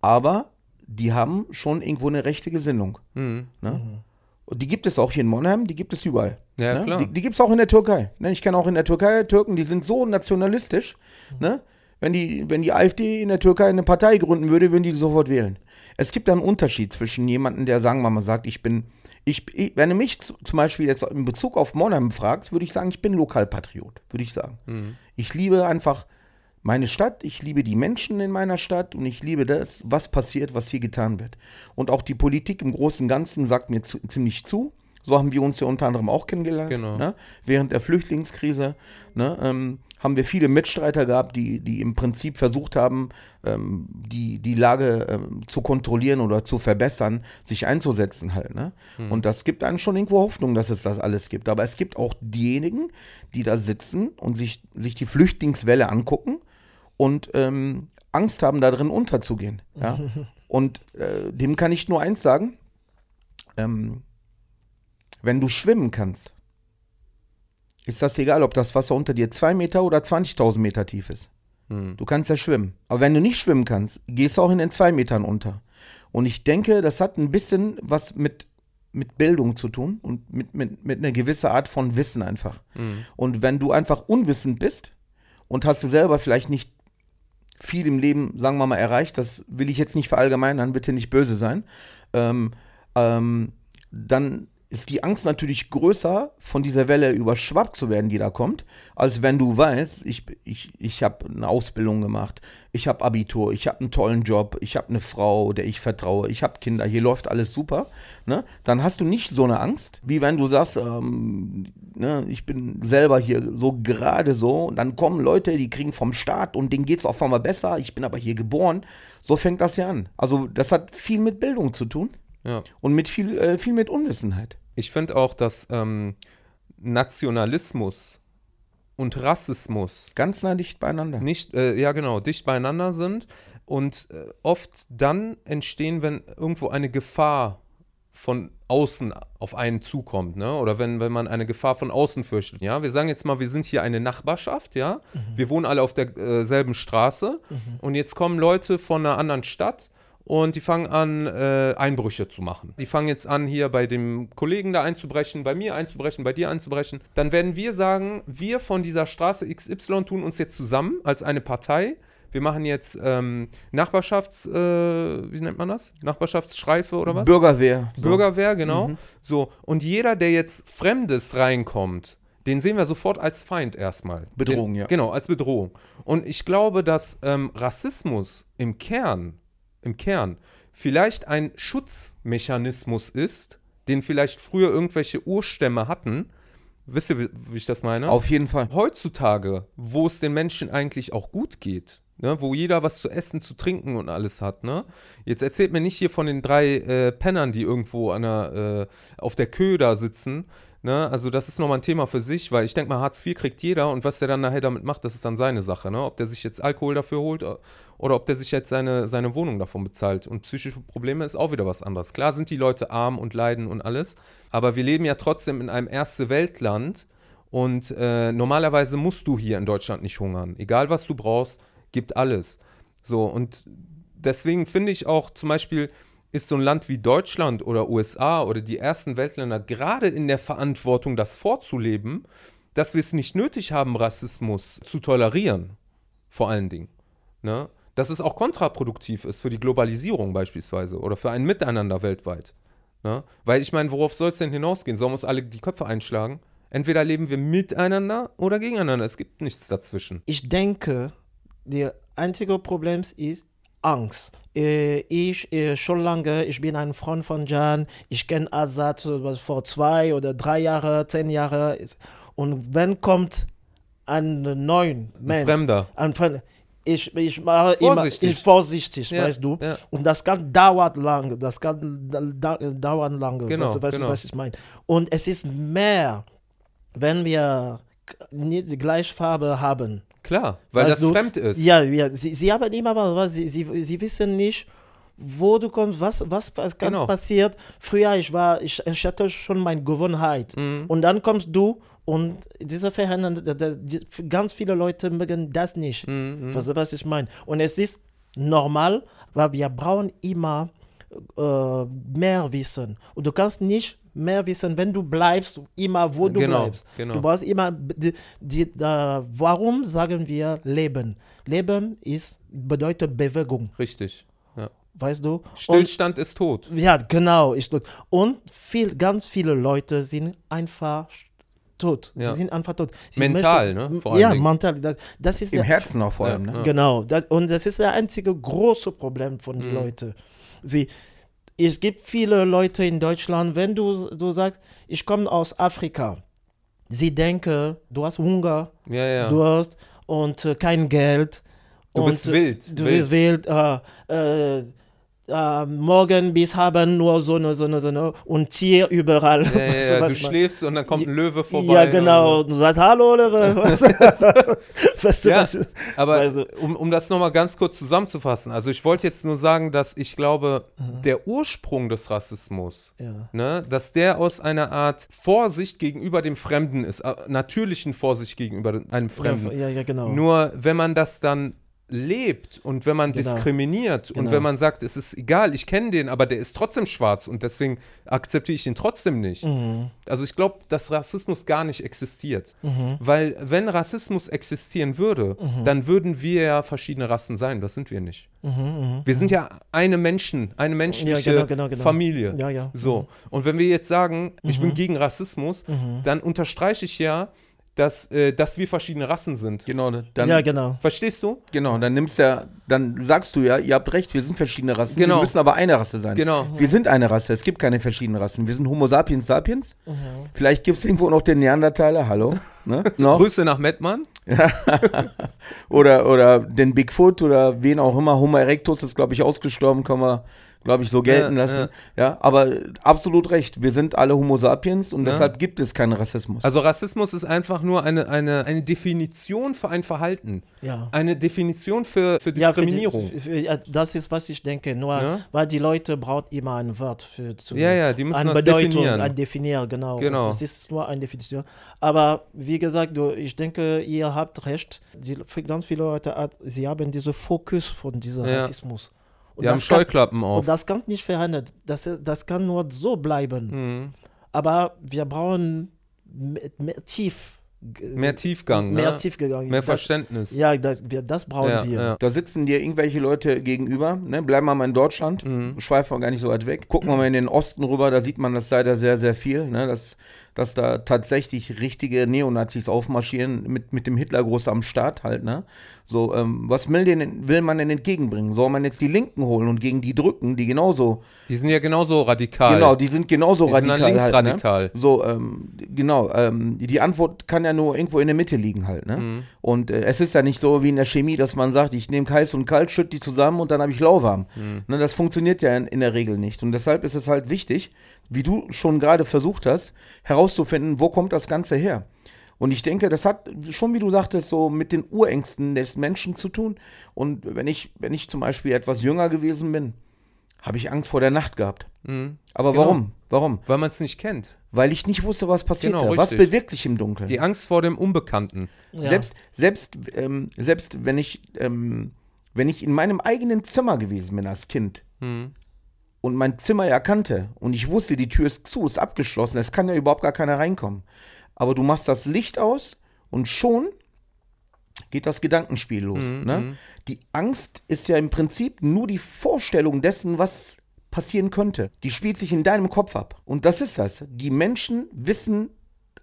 S1: Aber die haben schon irgendwo eine rechte Gesinnung.
S2: Mhm.
S1: Ne? Und die gibt es auch hier in Monheim, die gibt es überall.
S2: Ja,
S1: ne?
S2: klar.
S1: Die, die gibt es auch in der Türkei. Ne? Ich kenne auch in der Türkei Türken, die sind so nationalistisch. Ne? Wenn, die, wenn die AfD in der Türkei eine Partei gründen würde, würden die sofort wählen. Es gibt da einen Unterschied zwischen jemandem, der, sagen wir mal, sagt, ich bin, ich, ich wenn du mich zum Beispiel jetzt in Bezug auf Monheim fragst, würde ich sagen, ich bin Lokalpatriot, würde ich sagen.
S2: Mhm.
S1: Ich liebe einfach meine Stadt, ich liebe die Menschen in meiner Stadt und ich liebe das, was passiert, was hier getan wird. Und auch die Politik im Großen und Ganzen sagt mir zu, ziemlich zu. So haben wir uns ja unter anderem auch kennengelernt.
S2: Genau.
S1: Ne? Während der Flüchtlingskrise ne, ähm, haben wir viele Mitstreiter gehabt, die, die im Prinzip versucht haben, ähm, die, die Lage ähm, zu kontrollieren oder zu verbessern, sich einzusetzen halt. Ne? Und das gibt einem schon irgendwo Hoffnung, dass es das alles gibt. Aber es gibt auch diejenigen, die da sitzen und sich, sich die Flüchtlingswelle angucken und ähm, Angst haben, da drin unterzugehen. Ja? Und äh, dem kann ich nur eins sagen. Ähm, wenn du schwimmen kannst, ist das egal, ob das Wasser unter dir 2 Meter oder 20.000 Meter tief ist.
S2: Mhm.
S1: Du kannst ja schwimmen. Aber wenn du nicht schwimmen kannst, gehst du auch in den 2 Metern unter. Und ich denke, das hat ein bisschen was mit, mit Bildung zu tun und mit, mit, mit einer gewissen Art von Wissen einfach.
S2: Mhm.
S1: Und wenn du einfach unwissend bist und hast du selber vielleicht nicht viel im Leben, sagen wir mal, erreicht, das will ich jetzt nicht verallgemeinern, bitte nicht böse sein, ähm, ähm, dann ist die Angst natürlich größer, von dieser Welle überschwappt zu werden, die da kommt, als wenn du weißt, ich, ich, ich habe eine Ausbildung gemacht, ich habe Abitur, ich habe einen tollen Job, ich habe eine Frau, der ich vertraue, ich habe Kinder, hier läuft alles super, ne? dann hast du nicht so eine Angst, wie wenn du sagst, ähm, ne, ich bin selber hier so gerade so, und dann kommen Leute, die kriegen vom Staat und denen geht es auf einmal besser, ich bin aber hier geboren. So fängt das ja an. Also das hat viel mit Bildung zu tun
S2: Ja.
S1: und mit viel, äh, viel mit Unwissenheit.
S2: Ich finde auch, dass ähm, Nationalismus und Rassismus
S1: Ganz nah dicht beieinander.
S2: nicht, äh, ja genau, dicht beieinander sind und äh, oft dann entstehen, wenn irgendwo eine Gefahr von außen auf einen zukommt, ne? Oder wenn, wenn man eine Gefahr von außen fürchtet. Ja, wir sagen jetzt mal, wir sind hier eine Nachbarschaft, ja. Wir wohnen alle auf derselben Straße und jetzt kommen Leute von einer anderen Stadt und die fangen an, äh, Einbrüche zu machen. Die fangen jetzt an, hier bei dem Kollegen da einzubrechen, bei mir einzubrechen, bei dir einzubrechen. Dann werden wir sagen, wir von dieser Straße XY tun uns jetzt zusammen als eine Partei. Wir machen jetzt ähm, Nachbarschafts, äh, wie nennt man das? Nachbarschaftsstreife oder was?
S1: Bürgerwehr.
S2: Bürgerwehr, genau. So, und jeder, der jetzt Fremdes reinkommt, den sehen wir sofort als Feind erstmal.
S1: Bedrohung,
S2: den,
S1: ja.
S2: Genau, als Bedrohung. Und ich glaube, dass ähm, Rassismus im Kern, im Kern, vielleicht ein Schutzmechanismus ist, den vielleicht früher irgendwelche Urstämme hatten. Wisst ihr, wie, ich das meine?
S1: Auf jeden Fall.
S2: heutzutage, wo es den Menschen eigentlich auch gut geht, ne, wo jeder was zu essen, zu trinken und alles hat, ne? Jetzt erzählt mir nicht hier von den drei äh, Pennern, die irgendwo an der, äh, auf der Köhe da sitzen. Ne? Also das ist nochmal ein Thema für sich, weil ich denke mal, Hartz IV kriegt jeder und was der dann nachher damit macht, das ist dann seine Sache. Ne? Ob der sich jetzt Alkohol dafür holt oder ob der sich jetzt seine, seine Wohnung davon bezahlt. Und psychische Probleme ist auch wieder was anderes. Klar sind die Leute arm und leiden und alles, aber wir leben ja trotzdem in einem Erste-Welt-Land und äh, normalerweise musst du hier in Deutschland nicht hungern. Egal was du brauchst, gibt alles. So, und deswegen finde ich auch zum Beispiel, ist so ein Land wie Deutschland oder USA oder die ersten Weltländer gerade in der Verantwortung, das vorzuleben, dass wir es nicht nötig haben, Rassismus zu tolerieren. Vor allen Dingen. Ne? dass es auch kontraproduktiv ist für die Globalisierung beispielsweise oder für ein Miteinander weltweit. Ne? Weil ich meine, worauf soll es denn hinausgehen? Sollen wir uns alle die Köpfe einschlagen? Entweder leben wir miteinander oder gegeneinander. Es gibt nichts dazwischen.
S3: Ich denke, der einzige Problem ist Angst. Äh, ich äh, schon lange, ich bin ein Freund von Jan, ich kenne Azad äh, vor zwei oder drei Jahren, zehn Jahren. Und wenn kommt ein neuer Mensch,
S2: Fremder.
S3: ein Fremder, ich, ich mache immer
S2: Vorsichtig.
S3: ich vorsichtig,
S2: Ja,
S3: weißt du.
S2: ja.
S3: Und das kann dauert lang, das kann da, da, dauern lange,
S2: Genau,
S3: weißt du, weißt du,
S2: genau.
S3: was ich meine. Und es ist mehr, wenn wir nicht die gleiche Farbe haben.
S2: Klar, weil
S3: Weißt
S2: das fremd ist.
S3: Ja, ja sie, sie haben immer was, sie, sie, sie wissen nicht, wo du kommst, was, was, was ganz
S2: Genau.
S3: passiert. Früher, ich war, ich, ich hatte schon meine Gewohnheit.
S2: Mhm.
S3: Und dann kommst du und diese die- ganz viele Leute mögen das nicht.
S2: Mhm,
S3: Was, was ich meine. Und es ist normal, weil wir brauchen immer äh, mehr Wissen. Und du kannst nicht mehr wissen, wenn du bleibst, immer wo du
S2: Genau,
S3: bleibst.
S2: genau.
S3: Du brauchst immer, die, die, da- warum sagen wir Leben? Leben ist, bedeutet Bewegung,
S2: Richtig. Ja.
S3: weißt du? Und,
S2: Stillstand ist tot.
S3: ja, genau. Ist tot. Und viel, ganz viele Leute sind einfach tot.
S2: Ja.
S3: Sie sind einfach tot. Sie
S2: Mental, ne? Vor
S3: ja,
S2: Dingen.
S3: mental. Das, das ist
S1: Im
S3: der
S1: Herzen auch vor allem.
S2: Ja,
S1: Ne?
S2: ja.
S3: Genau, das, und das ist der einzige große Problem von den
S2: Mhm.
S3: Leuten. Sie, es gibt viele Leute in Deutschland, wenn du, du sagst, ich komme aus Afrika, sie denken, du hast Hunger,
S2: Ja, ja.
S3: du hast und äh, kein Geld.
S2: Du
S3: und,
S2: bist
S3: äh,
S2: wild,
S3: Du
S2: wild.
S3: bist wild. Äh, äh, äh, morgen bis haben nur so eine, so eine, so eine und Tier überall.
S2: ja, ja, ja. Du schläfst und dann kommt ein Löwe vorbei.
S3: Ja, genau.
S2: Und,
S3: Du sagst Hallo, Oliver. weißt du,
S2: Ja,
S3: was
S2: aber
S3: Also-
S2: um, um das nochmal ganz kurz zusammenzufassen, also ich wollte jetzt nur sagen, dass ich glaube, der Ursprung des Rassismus, ne, dass der aus einer Art Vorsicht gegenüber dem Fremden ist, äh, natürlichen Vorsicht gegenüber einem Fremden.
S3: Ja, ja, genau.
S2: Nur wenn man das dann lebt und wenn man
S3: Genau.
S2: diskriminiert und
S3: Genau.
S2: wenn man sagt, es ist egal, ich kenne den, aber der ist trotzdem schwarz und deswegen akzeptiere ich ihn trotzdem nicht.
S3: Mhm.
S2: Also ich glaube, dass Rassismus gar nicht existiert. Weil wenn Rassismus existieren würde,
S3: Mhm.
S2: dann würden wir ja verschiedene Rassen sein. Das sind wir nicht. Wir sind ja eine Menschen, eine menschliche
S3: genau, genau, genau.
S2: Familie.
S3: Ja, ja.
S2: So. Und wenn wir jetzt sagen, ich
S3: Mhm.
S2: bin gegen Rassismus, dann unterstreiche ich ja, dass, äh, dass wir verschiedene Rassen sind.
S1: Genau, dann,
S3: ja, genau.
S2: Verstehst du?
S1: genau, dann nimmst ja, dann sagst du ja, ihr habt recht, wir sind verschiedene Rassen,
S2: Genau.
S1: wir müssen aber eine Rasse sein.
S2: Genau.
S1: Wir sind eine Rasse, es gibt keine verschiedenen Rassen. Wir sind Homo sapiens sapiens.
S3: Mhm.
S1: Vielleicht gibt es irgendwo noch den Neandertaler, hallo? Ne? noch?
S2: Grüße nach Mettmann.
S1: Oder, oder den Bigfoot oder wen auch immer. Homo erectus ist, glaube ich, ausgestorben, kann man, glaube ich, so gelten
S2: Ja,
S1: lassen. Ja. aber äh, absolut recht. Wir sind alle Homo sapiens und
S2: Ja.
S1: deshalb gibt es keinen Rassismus.
S2: Also Rassismus ist einfach nur eine, eine, eine Definition für ein Verhalten.
S3: Ja.
S2: Eine Definition für, für
S3: Ja, für die-
S2: Diskriminierung.
S3: für- ja, das ist, was ich denke. Nur,
S2: Ja.
S3: weil die Leute brauchen immer ein Wort für zu,
S2: Ja, ja, die müssen
S3: eine
S2: das
S3: Bedeutung,
S2: definieren.
S3: ein Definieren, genau.
S2: Genau.
S3: Das ist nur eine Definition. Aber wie gesagt, du, ich denke, ihr habt recht. Die, ganz viele Leute, hat, sie haben diesen Fokus von diesem
S2: Ja.
S3: Rassismus. Und
S2: Wir haben
S3: das kann-
S2: Scheuklappen auf.
S3: Und das kann nicht verändern. Das, das kann nur so bleiben.
S2: Mhm.
S3: Aber wir brauchen mehr, mehr tief.
S2: Mehr Tiefgang,
S3: Mehr
S2: ne?
S3: Tiefgang.
S2: Mehr
S3: das,
S2: Verständnis.
S3: Ja, das, wir, das brauchen
S2: Ja,
S3: wir.
S2: ja.
S1: Da sitzen dir irgendwelche Leute gegenüber, ne? bleiben wir mal in Deutschland,
S2: Mhm.
S1: schweifen wir gar nicht so weit weg. Gucken wir mal in den Osten rüber, da sieht man das leider sehr, sehr viel, ne? dass, dass da tatsächlich richtige Neonazis aufmarschieren mit, mit dem Hitlergruß am Start halt. Ne? So, ähm, was will, denn, will man denn entgegenbringen? Soll man jetzt die Linken holen und gegen die drücken, die genauso,
S2: Die sind ja genauso radikal.
S1: genau, die sind genauso
S2: Die sind
S1: radikal.
S2: dann linksradikal.
S1: Halt, ne? So, ähm, genau, ähm, die Antwort kann ja nur irgendwo in der Mitte liegen halt. Ne?
S2: Mhm.
S1: Und äh, es ist ja nicht so wie in der Chemie, dass man sagt, ich nehme heiß und kalt, schütte die zusammen und dann habe ich lauwarm.
S2: Mhm.
S1: Ne, das funktioniert ja in, in der Regel nicht. Und deshalb ist es halt wichtig, wie du schon gerade versucht hast, herauszufinden, wo kommt das Ganze her. Und ich denke, das hat schon, wie du sagtest, so mit den Urängsten des Menschen zu tun. Und wenn ich, wenn ich zum Beispiel etwas jünger gewesen bin, habe ich Angst vor der Nacht gehabt.
S2: Mhm.
S1: Aber
S2: Genau.
S1: warum? Warum?
S2: Weil man es nicht kennt.
S1: Weil ich nicht wusste, was passiert
S2: Genau,
S1: da. Was bewirkt sich im Dunkeln?
S2: Die Angst vor dem Unbekannten.
S3: Ja.
S1: Selbst, selbst, ähm, selbst wenn ich, ähm, wenn ich in meinem eigenen Zimmer gewesen bin als Kind
S2: Mhm.
S1: und mein Zimmer ja kannte und ich wusste, die Tür ist zu, ist abgeschlossen, es kann ja überhaupt gar keiner reinkommen. Aber du machst das Licht aus und schon geht das Gedankenspiel los.
S2: Mhm,
S1: Ne?
S2: mhm.
S1: Die Angst ist ja im Prinzip nur die Vorstellung dessen, was passieren könnte. Die spielt sich in deinem Kopf ab. Und das ist das. Die Menschen wissen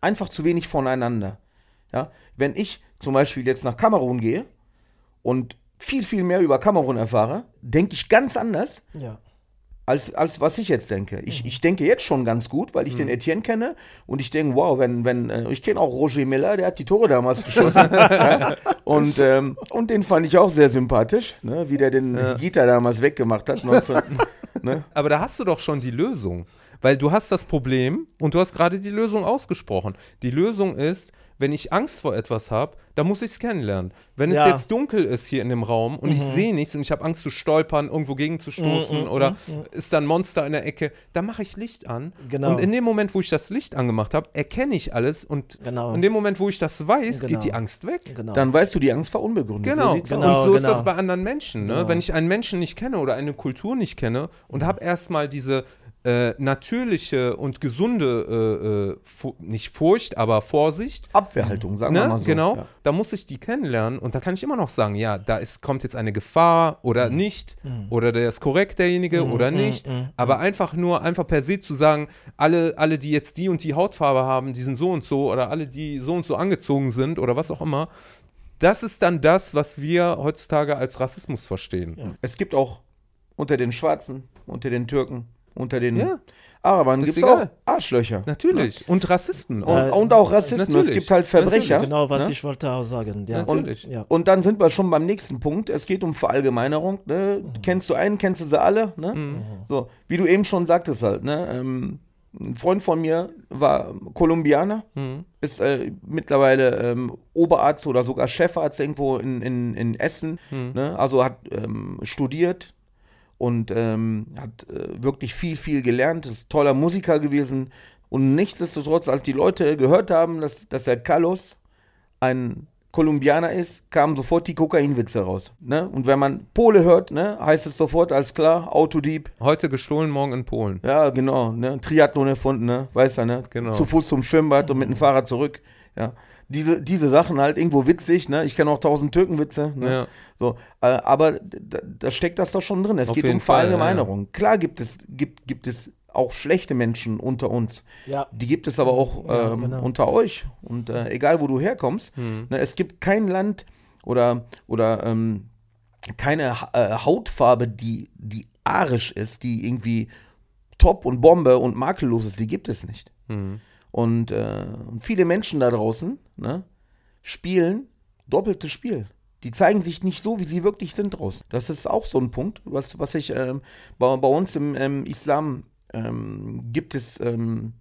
S1: einfach zu wenig voneinander. Ja? Wenn ich zum Beispiel jetzt nach Kamerun gehe und viel, viel mehr über Kamerun erfahre, denke ich ganz anders,
S3: Ja.
S1: als, als was ich jetzt denke. Ich, ich denke jetzt schon ganz gut, weil ich den Etienne kenne und ich denke, wow, wenn, wenn, äh, ich kenne auch Roger Miller, der hat die Tore damals geschossen. ja? und, ähm, und den fand ich auch sehr sympathisch, ne? wie der den Gita damals weggemacht hat. 19, ne?
S2: Aber da hast du doch schon die Lösung. Weil du hast das Problem und du hast gerade die Lösung ausgesprochen. Die Lösung ist, wenn ich Angst vor etwas habe, dann muss ich es kennenlernen. Wenn
S3: Ja.
S2: es jetzt dunkel ist hier in dem Raum und ich sehe nichts und ich habe Angst zu stolpern, irgendwo gegenzustoßen oder ist da ein Monster in der Ecke, dann mache ich Licht an.
S3: Genau.
S2: Und in dem Moment, wo ich das Licht angemacht habe, erkenne ich alles und
S3: Genau.
S2: in dem Moment, wo ich das weiß,
S3: Genau.
S2: geht die Angst weg.
S3: Genau.
S1: Dann weißt du, die Angst war unbegründet.
S2: Genau,
S1: So
S3: Genau.
S2: und so ist
S3: genau.
S2: das bei anderen Menschen. Ne?
S3: Genau.
S2: Wenn ich einen Menschen nicht kenne oder eine Kultur nicht kenne und habe erstmal diese äh, natürliche und gesunde, äh, äh, fu- nicht Furcht, aber Vorsicht,
S1: Abwehrhaltung, sagen wir
S2: ne?
S1: mal so.
S2: genau,
S1: Ja.
S2: da muss ich die kennenlernen und da kann ich immer noch sagen, ja, da ist, kommt jetzt eine Gefahr oder nicht oder der ist korrekt, derjenige oder nicht, aber einfach nur, einfach per se zu sagen, alle, alle, die jetzt die und die Hautfarbe haben, die sind so und so oder alle, die so und so angezogen sind oder was auch immer, das ist dann das, was wir heutzutage als Rassismus verstehen.
S1: Es gibt auch unter den Schwarzen, unter den Türken, unter den
S2: Ja.
S1: Arabern gibt es auch. Arschlöcher.
S2: Natürlich. Und Rassisten.
S1: Und,
S3: Äh,
S1: und auch Rassisten. Es
S2: natürlich.
S1: gibt halt Verbrecher.
S3: genau, was
S1: ne?
S3: ich wollte auch sagen. Ja.
S2: Natürlich.
S3: Ja.
S1: Und dann sind wir schon beim nächsten Punkt. Es geht um Verallgemeinerung. Ne? Kennst du einen, kennst du sie alle? Ne? So, wie du eben schon sagtest halt. Ne? Ähm, ein Freund von mir war Kolumbianer,
S2: Mhm.
S1: ist äh, mittlerweile ähm, Oberarzt oder sogar Chefarzt irgendwo in, in, in Essen.
S2: Mhm.
S1: Ne? Also hat ähm, studiert und ähm, hat äh, wirklich viel, viel gelernt. Ist toller Musiker gewesen. Und nichtsdestotrotz, als die Leute gehört haben, dass, dass er Carlos ein Kolumbianer ist, kamen sofort die Kokainwitze raus. Ne? Und wenn man Pole hört, ne, heißt es sofort, alles klar, Autodieb.
S2: Heute gestohlen, morgen in Polen.
S1: Ja, genau. Ne? Triathlon erfunden, ne? Weiß er, ne?
S2: Genau.
S1: Zu Fuß zum Schwimmbad und mit dem Fahrrad zurück. Ja. Diese, diese Sachen halt irgendwo witzig, ne? Ich kenne auch tausend Türkenwitze. Ne?
S2: Ja.
S1: So, äh, aber da, da steckt das doch schon drin. Es
S2: Auf
S1: geht um Verallgemeinerung. Klar gibt es, gibt, gibt es auch schlechte Menschen unter uns.
S3: Ja.
S1: Die gibt es aber auch
S3: Ja,
S1: ähm,
S3: genau.
S1: unter euch. Und äh, egal, wo du herkommst,
S2: Hm.
S1: ne, es gibt kein Land oder, oder ähm, keine äh, Hautfarbe, die, die arisch ist, die irgendwie top und Bombe und makellos ist. Die gibt es nicht.
S2: Mhm.
S1: Und, äh, viele Menschen da draußen ne, spielen doppeltes Spiel. Die zeigen sich nicht so, wie sie wirklich sind draußen. Das ist auch so ein Punkt, was, was ich ähm, bei, bei uns im ähm, Islam ähm, gibt es ähm,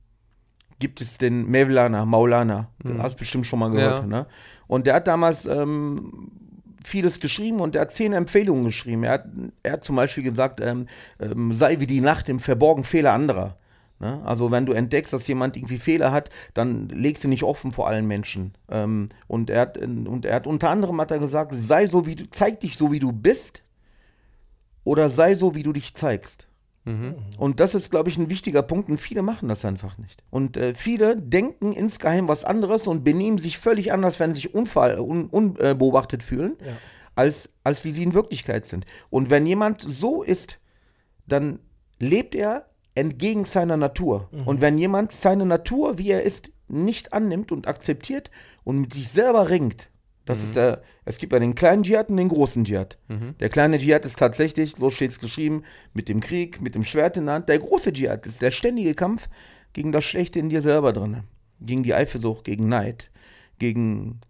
S1: gibt es den Mevlana, Maulana. Hast bestimmt schon mal gehört.
S2: Ja.
S1: Ne? Und der hat damals ähm, vieles geschrieben und er hat zehn Empfehlungen geschrieben. Er hat, er hat zum Beispiel gesagt, ähm, ähm, sei wie die Nacht im Verborgen Fehler anderer. Ne? Also wenn du entdeckst, dass jemand irgendwie Fehler hat, dann legst du nicht offen vor allen Menschen. Ähm, und, er hat, und er hat unter anderem hat er gesagt, sei so wie du, zeig dich so wie du bist oder sei so wie du dich zeigst.
S2: Mhm.
S1: Und das ist, glaube ich, ein wichtiger Punkt und viele machen das einfach nicht. Und äh, viele denken insgeheim was anderes und benehmen sich völlig anders, wenn sie sich unfall, un, unbeobachtet fühlen,
S3: Ja.
S1: als, als wie sie in Wirklichkeit sind. Und wenn jemand so ist, dann lebt er entgegen seiner Natur. Und wenn jemand seine Natur, wie er ist, nicht annimmt und akzeptiert und mit sich selber ringt, das ist der, es gibt ja den kleinen Dschihad und den großen Dschihad. Der kleine Dschihad ist tatsächlich, so steht es geschrieben, mit dem Krieg, mit dem Schwert in der Hand. Der große Dschihad ist der ständige Kampf gegen das Schlechte in dir selber drin. Gegen die Eifersucht, gegen Neid, gegen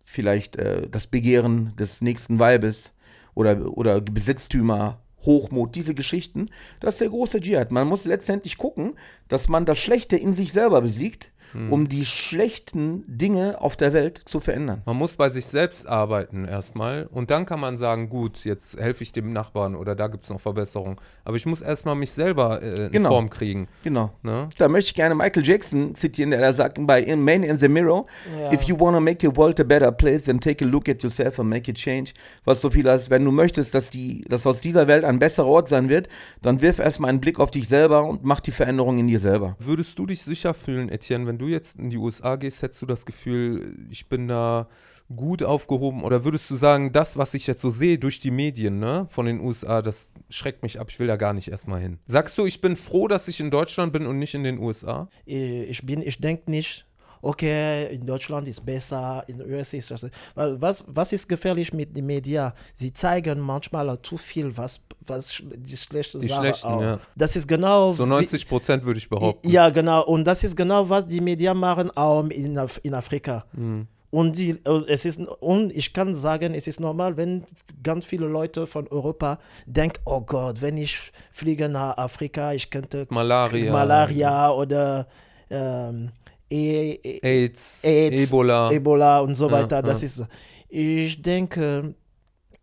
S1: vielleicht äh, das Begehren des nächsten Weibes oder, oder Besitztümer, Hochmut, diese Geschichten. Das ist der große Dschihad. Man muss letztendlich gucken, dass man das Schlechte in sich selber besiegt, um die schlechten Dinge auf der Welt zu verändern.
S2: Man muss bei sich selbst arbeiten erstmal und dann kann man sagen, gut, jetzt helfe ich dem Nachbarn oder da gibt es noch Verbesserungen. Aber ich muss erstmal mich selber äh, in
S1: Genau.
S2: Form kriegen.
S1: Genau.
S2: Ne?
S1: Da möchte ich gerne Michael Jackson zitieren, der da sagt bei in Man in the Mirror,
S3: Ja.
S1: if you want to make your world a better place, then take a look at yourself and make a change. Was so viel als, wenn du möchtest, dass, die, dass aus dieser Welt ein besserer Ort sein wird, dann wirf erstmal einen Blick auf dich selber und mach die Veränderung in dir selber.
S2: Würdest du dich sicher fühlen, Etienne, wenn du jetzt in die USA gehst, hättest du das Gefühl, ich bin da gut aufgehoben? Oder würdest du sagen, das, was ich jetzt so sehe durch die Medien ne, von den USA, das schreckt mich ab, ich will da gar nicht erstmal hin? Sagst du, ich bin froh, dass ich in Deutschland bin und nicht in den USA?
S3: Ich bin, ich denke nicht, okay, in Deutschland ist besser, in den USA ist das. Was, was ist gefährlich mit den Medien? Sie zeigen manchmal zu viel, was, was die schlechte
S2: Die
S3: Sache
S2: schlechten,
S3: auch.
S2: ja.
S3: Das ist genau.
S2: So
S3: wie-
S2: 90 Prozent würde ich behaupten.
S3: Ja, genau. Und das ist genau, was die Medien machen, auch in, Af in Afrika.
S2: Mhm.
S3: Und, die, äh, es ist, und ich kann sagen, es ist normal, wenn ganz viele Leute von Europa denken, oh Gott, wenn ich fliege nach Afrika, ich könnte
S2: Malaria.
S3: Malaria oder ähm, e e
S2: AIDS,
S3: AIDS,
S2: Ebola.
S3: Ebola und so
S2: Ja,
S3: weiter. Das
S2: ja.
S3: ist so. Ich denke,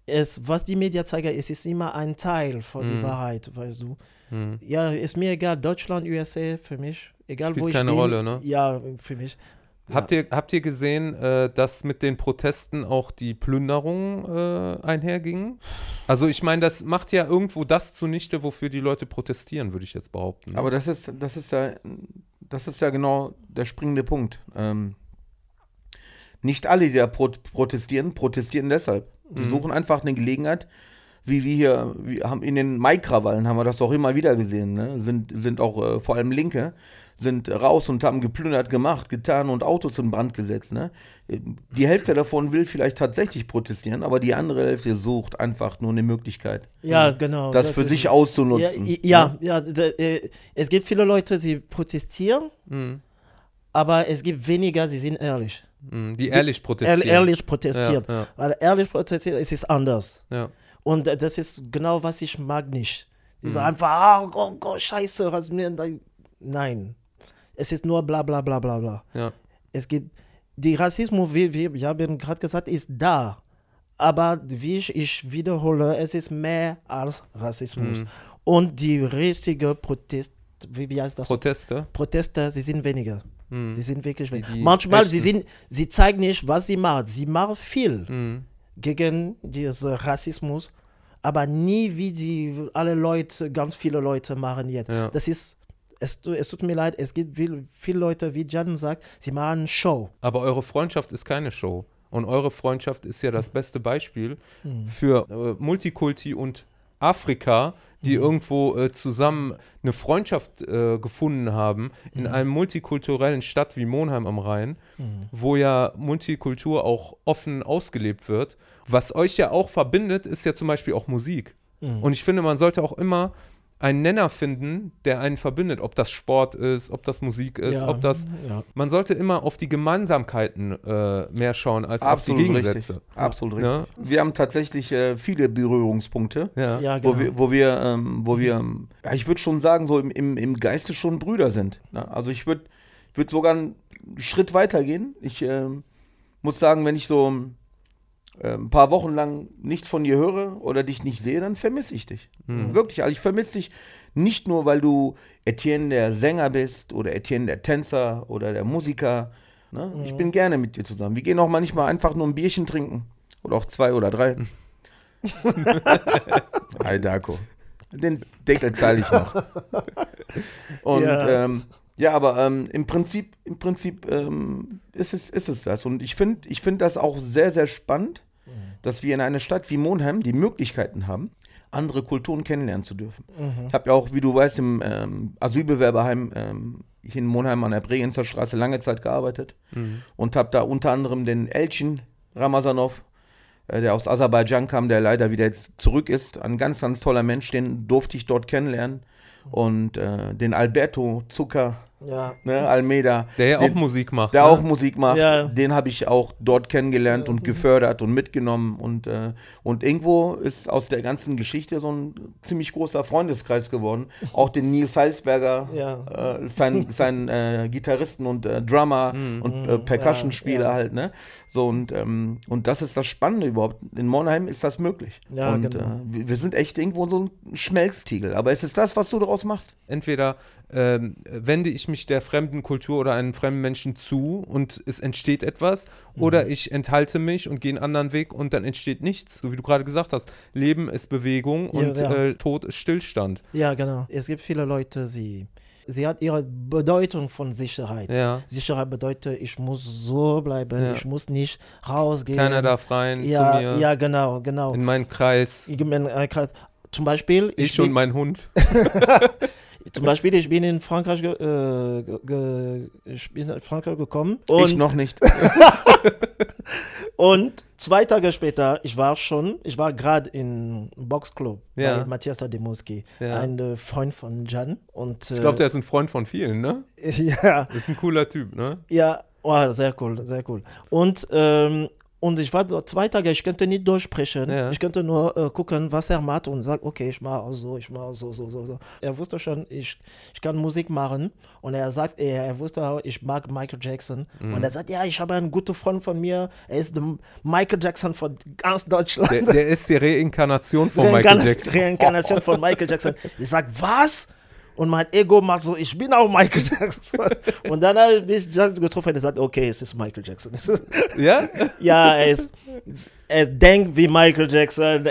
S3: es, was die Medien zeigen, es ist immer ein Teil von der
S2: Mhm.
S3: Wahrheit, weißt du.
S2: Mhm.
S3: Ja, ist mir egal, Deutschland, USA, für mich, egal
S2: Spielt
S3: wo ich
S2: keine
S3: bin.
S2: Rolle, ne?
S3: Ja, für mich.
S2: Habt, ihr, habt ihr gesehen, äh, dass mit den Protesten auch die Plünderungen äh, einhergingen? Also ich meine, das macht ja irgendwo das zunichte, wofür die Leute protestieren, würde ich jetzt behaupten. ne?
S1: Aber das ist, das ist ja, das ist ja genau der springende Punkt. Ähm, nicht alle, die da pro protestieren, protestieren deshalb. Die
S2: Mhm.
S1: suchen einfach eine Gelegenheit, wie wir hier, wir haben in den Maikrawallen haben wir das auch immer wieder gesehen, ne? Sind, sind auch äh, vor allem Linke, sind raus und haben geplündert, gemacht, getan und Autos in Brand gesetzt, ne? Die Hälfte davon will vielleicht tatsächlich protestieren, aber die andere Hälfte sucht einfach nur eine Möglichkeit,
S3: Ja, genau.
S1: das, für
S3: ist-
S1: sich
S3: Ja,
S1: auszunutzen. ne?
S3: ja, ja, d- äh, es gibt viele Leute, die protestieren,
S2: Mhm.
S3: aber es gibt weniger, sie sind ehrlich.
S2: Mhm. Die ehrlich protestieren.
S3: Ehr, ehrlich protestieren.
S2: Ja, ja,
S3: Weil ehrlich protestieren, es ist anders.
S2: ja.
S3: Und äh, das ist genau, was ich mag nicht. Die
S2: Mhm.
S3: sagen einfach, ah, oh Gott, scheiße, was mir. Nein. Es ist nur bla bla bla bla bla.
S2: ja.
S3: Es gibt, die Rassismus, wie, wie ich habe gerade gesagt, ist da. Aber wie ich, ich wiederhole, es ist mehr als Rassismus.
S2: Mhm.
S3: Und die richtige Protest, wie, wie heißt das?
S2: Proteste.
S3: Proteste, sie sind weniger.
S2: Mhm.
S3: Sie sind wirklich weniger.
S2: die
S3: Manchmal, sie,
S2: echten.
S3: sind, sie zeigen nicht, was sie machen. Sie machen viel
S2: Mhm.
S3: gegen diesen Rassismus, aber nie wie die alle Leute, ganz viele Leute machen jetzt.
S2: Ja.
S3: Das ist, es, es tut mir leid, es gibt viel, viele Leute, wie Jan sagt, sie machen eine Show.
S2: Aber eure Freundschaft ist keine Show. Und eure Freundschaft ist ja das beste Beispiel
S3: Mhm.
S2: für äh, Multikulti und Afrika, die irgendwo äh, zusammen eine Freundschaft äh, gefunden haben in einem multikulturellen Stadt wie Monheim am Rhein, wo ja Multikultur auch offen ausgelebt wird. Was euch ja auch verbindet, ist ja zum Beispiel auch Musik.
S3: Mhm.
S2: Und ich finde, man sollte auch immer einen Nenner finden, der einen verbindet, ob das Sport ist, ob das Musik ist,
S3: Ja,
S2: ob das
S3: ja.
S2: man sollte immer auf die Gemeinsamkeiten äh, mehr schauen als
S1: Absolut
S2: auf die
S1: richtig.
S2: Gegensätze.
S1: Absolut richtig.
S2: Ja.
S1: Wir haben tatsächlich äh, viele Berührungspunkte.
S2: Ja.
S3: Ja,
S1: wo
S3: genau.
S1: wir, wo wir, ähm, wo wir ähm, ja, ich würde schon sagen, so im, im, im Geiste schon Brüder sind. Ne? Also ich würde würd sogar einen Schritt weiter gehen. Ich ähm, muss sagen, wenn ich so ein paar Wochen lang nichts von dir höre oder dich nicht sehe, dann vermisse ich dich. Wirklich, also ich vermisse dich nicht nur, weil du Etienne der Sänger bist oder Etienne der Tänzer oder der Musiker. Ne? Ich bin gerne mit dir zusammen. Wir gehen auch manchmal einfach nur ein Bierchen trinken. Oder auch zwei oder drei. Hi Darko. Den Deckel zahle ich noch. Und
S3: Ja.
S1: ja, ähm, ja aber ähm, im Prinzip, im Prinzip ähm, ist, es, ist es das. Und ich finde ich find das auch sehr, sehr spannend, dass wir in einer Stadt wie Monheim die Möglichkeiten haben, andere Kulturen kennenlernen zu dürfen. Ich habe ja auch, wie du weißt, im ähm, Asylbewerberheim ähm, hier in Monheim an der Bregenzer Straße lange Zeit gearbeitet und habe da unter anderem den Elchin Ramazanov, äh, der aus Aserbaidschan kam, der leider wieder jetzt zurück ist, ein ganz, ganz toller Mensch, den durfte ich dort kennenlernen. Und äh, den Alberto Zucker,
S3: Ja.
S1: ne, Almeida,
S2: Der ja auch
S1: den,
S2: Musik macht.
S1: der
S2: ne?
S1: auch Musik macht,
S3: Ja.
S1: den habe ich auch dort kennengelernt und gefördert und mitgenommen. Und, äh, und irgendwo ist aus der ganzen Geschichte so ein ziemlich großer Freundeskreis geworden. Auch den Nils Salzberger,
S3: Ja.
S1: äh, sein, sein äh, Gitarristen und äh, Drummer und äh, Percussion-Spieler
S3: ja.
S1: halt, ne? So und, ähm, und das ist das Spannende überhaupt. In Monheim ist das möglich.
S3: Ja,
S1: und
S3: genau.
S1: äh, wir, wir sind echt irgendwo so ein Schmelztiegel. Aber ist es das, was du daraus machst?
S2: Entweder ähm, wende ich mich der fremden Kultur oder einem fremden Menschen zu und es entsteht etwas,
S3: Mhm.
S2: oder ich enthalte mich und gehe einen anderen Weg und dann entsteht nichts. So wie du gerade gesagt hast, Leben ist Bewegung
S3: Ja,
S2: und
S3: ja.
S2: Äh, Tod ist Stillstand.
S3: Ja, genau. Es gibt viele Leute, sie, Sie hat ihre Bedeutung von Sicherheit.
S2: Ja.
S3: Sicherheit bedeutet, ich muss so bleiben,
S2: Ja.
S3: ich muss nicht rausgehen.
S2: Keiner darf rein
S3: ja,
S2: zu mir.
S3: Ja, genau, genau.
S2: In meinen Kreis.
S3: Ich, bin, äh, grad- zum Beispiel,
S2: Ich,
S3: bin,
S2: und mein Hund.
S3: zum Beispiel, ich bin in Frankreich, äh, ich bin in Frankreich gekommen
S1: ich noch nicht.
S3: und zwei Tage später, ich war schon, ich war gerade im Boxclub
S2: Ja.
S3: bei Matthias Tademoski,
S2: Ja.
S3: ein äh, Freund von Jan. Und,
S2: Ich glaube, der ist ein Freund von vielen, ne?
S3: äh, ja,
S2: Das ist ein cooler Typ, ne?
S3: Ja, oh, sehr cool, sehr cool. Und, ähm, und ich war dort zwei Tage, ich könnte nicht durchsprechen.
S2: Ja.
S3: Ich könnte nur äh, gucken, was er macht und sagen, okay, ich mache auch so, ich mache auch so, so, so, so. Er wusste schon, ich, ich kann Musik machen. Und er sagt, er, er wusste auch, ich mag Michael Jackson.
S2: Mhm.
S3: Und er sagt, ja, ich habe einen guten Freund von mir, er ist Michael Jackson von ganz Deutschland.
S2: Der, der ist die Reinkarnation von Michael
S3: Reinkarna-
S2: Jackson.
S3: Reinkarnation von Michael Jackson. Ich sag, was? Und mein Ego macht so, ich bin auch Michael Jackson. Und dann habe ich mich Jackson getroffen und gesagt, okay, es ist Michael Jackson.
S2: Ja?
S3: ja, er ist, er denkt wie Michael Jackson.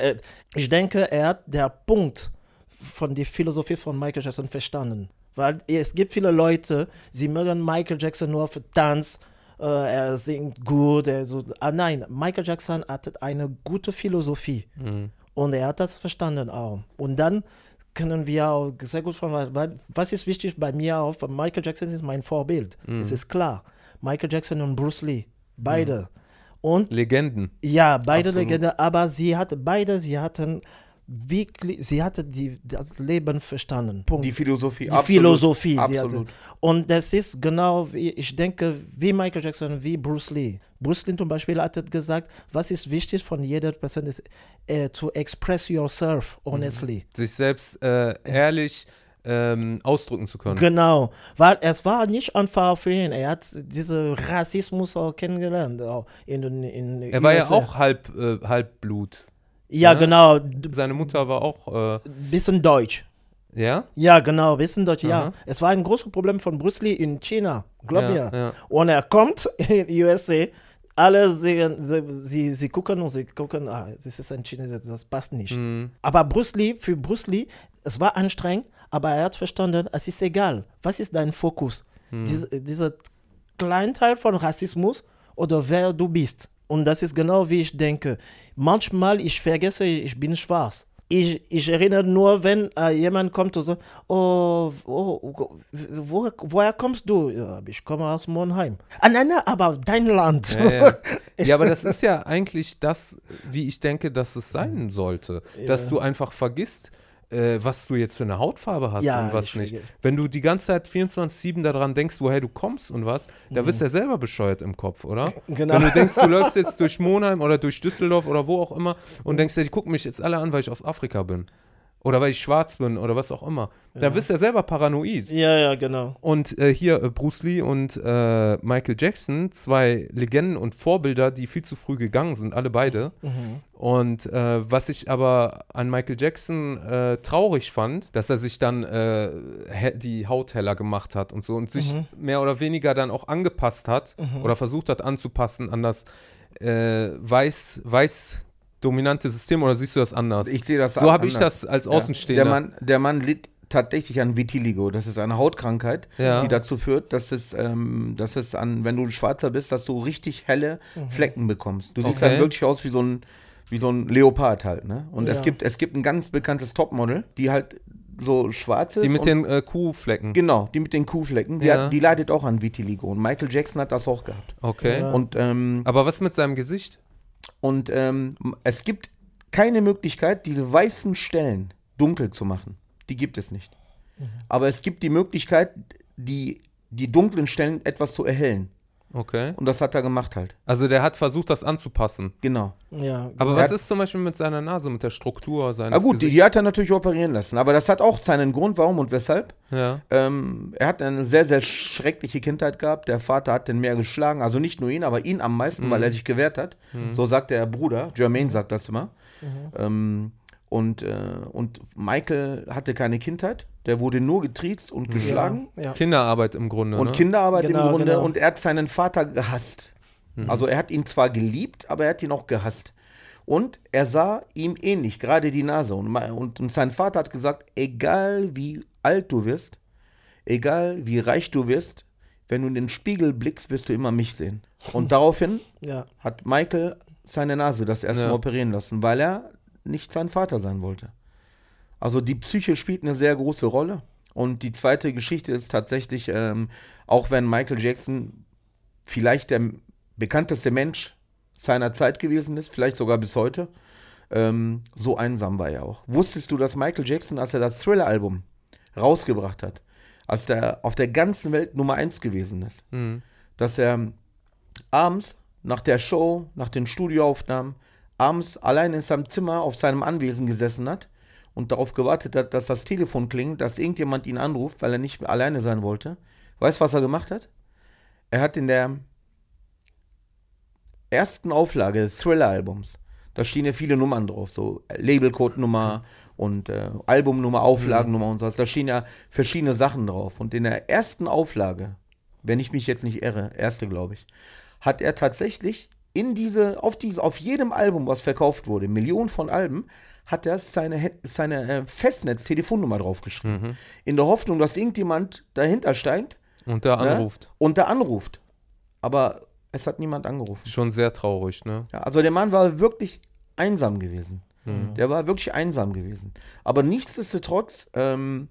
S3: Ich denke, er hat der Punkt von der Philosophie von Michael Jackson verstanden. Weil es gibt viele Leute, sie mögen Michael Jackson nur für Tanz, äh, er singt gut. Er so. Ah, nein, Michael Jackson hatte eine gute Philosophie.
S2: Mhm.
S3: Und er hat das verstanden auch. Und dann können wir auch sehr gut von, weil was ist wichtig bei mir auch, Michael Jackson ist mein Vorbild. Es ist klar. Michael Jackson und Bruce Lee, beide. Und
S2: Legenden.
S3: ja, beide
S2: Absolut.
S3: Legende, aber sie hatte beide, sie hatten wirklich, sie hatte die, das Leben verstanden. Punkt.
S1: Die Philosophie.
S3: Die
S1: absolut.
S3: Philosophie.
S1: Absolut.
S3: Und das ist genau, wie, ich denke, wie Michael Jackson, wie Bruce Lee. Bruce Lee zum Beispiel hat gesagt, was ist wichtig von jeder Person, ist äh, to express yourself honestly.
S2: Sich selbst äh, ehrlich ähm, ausdrücken zu können.
S3: Genau, weil es war nicht einfach für ihn. Er hat diesen Rassismus auch kennengelernt. Auch in, in
S2: Er war ja
S3: USA.
S2: auch halb, äh, Halbblut.
S3: Ja,
S2: ne?
S3: genau.
S2: Seine Mutter war auch, äh,
S3: Bisschen Deutsch.
S2: ja?
S3: Ja, genau, bisschen Deutsch, ja.
S2: Aha.
S3: Es war ein großes Problem von Bruce Lee in China, glaub
S2: Ja,
S3: mir.
S2: ja.
S3: Und er kommt in USA, alle sehen, sie, sie, sie gucken und sie gucken, ah, das ist ein Chineser, das passt nicht.
S2: Mhm.
S3: Aber Bruce Lee, für Bruce Lee, es war anstrengend, aber er hat verstanden, es ist egal. Was ist dein Fokus?
S2: Mhm.
S3: Diese, dieser kleine Teil von Rassismus oder wer du bist. Und das ist genau wie ich denke. Manchmal, ich vergesse, ich bin schwarz. Ich, ich erinnere nur, wenn äh, jemand kommt und sagt, oh, oh, wo, woher kommst du? Ja, ich komme aus Monheim. Ah, nein, nein, aber dein Land.
S2: Ja, ja. ja, aber das ist ja eigentlich das, wie ich denke, dass es sein sollte. Dass du einfach vergisst, äh, was du jetzt für eine Hautfarbe hast
S3: Ja,
S2: und was
S3: ich
S2: nicht. Wenn du die ganze Zeit 24-7 daran denkst, woher du kommst und was, da wirst du ja selber bescheuert im Kopf, oder?
S3: Genau.
S2: Wenn du denkst, du läufst jetzt durch Monheim oder durch Düsseldorf oder wo auch immer und denkst, ja, die gucken mich jetzt alle an, weil ich aus Afrika bin. Oder weil ich schwarz bin oder was auch immer. Da wirst du ja selber paranoid.
S3: ja, ja, genau.
S2: Und äh, hier äh, Bruce Lee und äh, Michael Jackson, zwei Legenden und Vorbilder, die viel zu früh gegangen sind, alle beide.
S3: Mhm.
S2: Und äh, was ich aber an Michael Jackson äh, traurig fand, dass er sich dann äh, die Haut heller gemacht hat und so und sich
S3: Mhm.
S2: mehr oder weniger dann auch angepasst hat oder versucht hat anzupassen an das weiß, weiß dominante System oder siehst du das anders?
S1: Ich sehe das
S2: so habe ich das als
S1: Ja.
S2: Außenstehender.
S1: Der Mann, der Mann litt tatsächlich an Vitiligo. Das ist eine Hautkrankheit,
S2: Ja.
S1: die dazu führt, dass es, ähm, dass es an, wenn du schwarzer bist, dass du richtig helle Flecken bekommst. Du siehst
S2: Okay.
S1: dann wirklich aus wie so ein, wie so ein Leopard halt, ne? Und es
S3: Ja.
S1: gibt, es gibt ein ganz bekanntes Topmodel, die halt so schwarz ist.
S2: die mit
S1: und-
S2: den äh, Kuhflecken.
S1: Genau, die mit den Kuhflecken, die,
S2: Ja.
S1: hat, die leidet auch an Vitiligo. Und Michael Jackson hat das auch gehabt.
S2: Okay.
S3: Ja.
S1: Und, ähm,
S2: Aber was mit seinem Gesicht?
S1: Und ähm, es gibt keine Möglichkeit, diese weißen Stellen dunkel zu machen. Die gibt es nicht. Aber es gibt die Möglichkeit, die, die dunklen Stellen etwas zu erhellen.
S2: Okay.
S1: Und das hat er gemacht halt.
S2: Also der hat versucht, das anzupassen.
S1: Genau.
S3: Ja,
S2: Aber
S1: Er
S2: was
S1: hat-
S2: ist zum Beispiel mit seiner Nase, mit der Struktur seines
S1: Na gut, die, die hat er natürlich operieren lassen. Aber das hat auch seinen Grund, warum und weshalb.
S2: Ja.
S1: Ähm, er hat eine sehr, sehr schreckliche Kindheit gehabt. Der Vater hat den mehr geschlagen. Also nicht nur ihn, aber ihn am meisten, weil er sich gewehrt hat. So sagt der Bruder. Jermaine sagt das immer. Ähm, und, äh, und Michael hatte keine Kindheit. Der wurde nur getriezt und geschlagen.
S3: ja.
S2: Kinderarbeit im Grunde.
S1: Und
S2: ne?
S1: Kinderarbeit
S3: Genau,
S1: im Grunde.
S3: genau.
S1: Und er hat seinen Vater gehasst. Also er hat ihn zwar geliebt, aber er hat ihn auch gehasst. Und er sah ihm ähnlich, gerade die Nase. Und, und, und sein Vater hat gesagt, egal wie alt du wirst, egal wie reich du wirst, wenn du in den Spiegel blickst, wirst du immer mich sehen. Und daraufhin
S3: Ja.
S1: hat Michael seine Nase das erste
S2: Ja.
S1: Mal operieren lassen, weil er nicht sein Vater sein wollte. Also die Psyche spielt eine sehr große Rolle. Und die zweite Geschichte ist tatsächlich, ähm, auch wenn Michael Jackson vielleicht der bekannteste Mensch seiner Zeit gewesen ist, vielleicht sogar bis heute, ähm, so einsam war er auch. Wusstest du, dass Michael Jackson, als er das Thriller-Album rausgebracht hat, als der auf der ganzen Welt Nummer eins gewesen ist,
S2: Mhm.
S1: dass er abends nach der Show, nach den Studioaufnahmen, abends allein in seinem Zimmer auf seinem Anwesen gesessen hat und darauf gewartet hat, dass das Telefon klingt, dass irgendjemand ihn anruft, weil er nicht alleine sein wollte. Weißt du, was er gemacht hat? Er hat in der ersten Auflage des Thriller-Albums, da stehen ja viele Nummern drauf, so Labelcode-Nummer und äh, Albumnummer, Auflagennummer und sowas. Da stehen ja verschiedene Sachen drauf. Und in der ersten Auflage, wenn ich mich jetzt nicht irre, erste glaube ich, hat er tatsächlich in diese, auf diese, auf jedem Album, was verkauft wurde, Millionen von Alben, hat er seine, seine äh, Festnetz-Telefonnummer draufgeschrieben.
S2: Mhm.
S1: In der Hoffnung, dass irgendjemand dahinter steigt
S2: Und der
S1: Ne?
S2: anruft.
S1: und da anruft. Aber es hat niemand angerufen.
S2: Schon sehr traurig, ne?
S1: Ja, also der Mann war wirklich einsam gewesen.
S2: Mhm.
S1: Der war wirklich einsam gewesen. Aber nichtsdestotrotz ähm,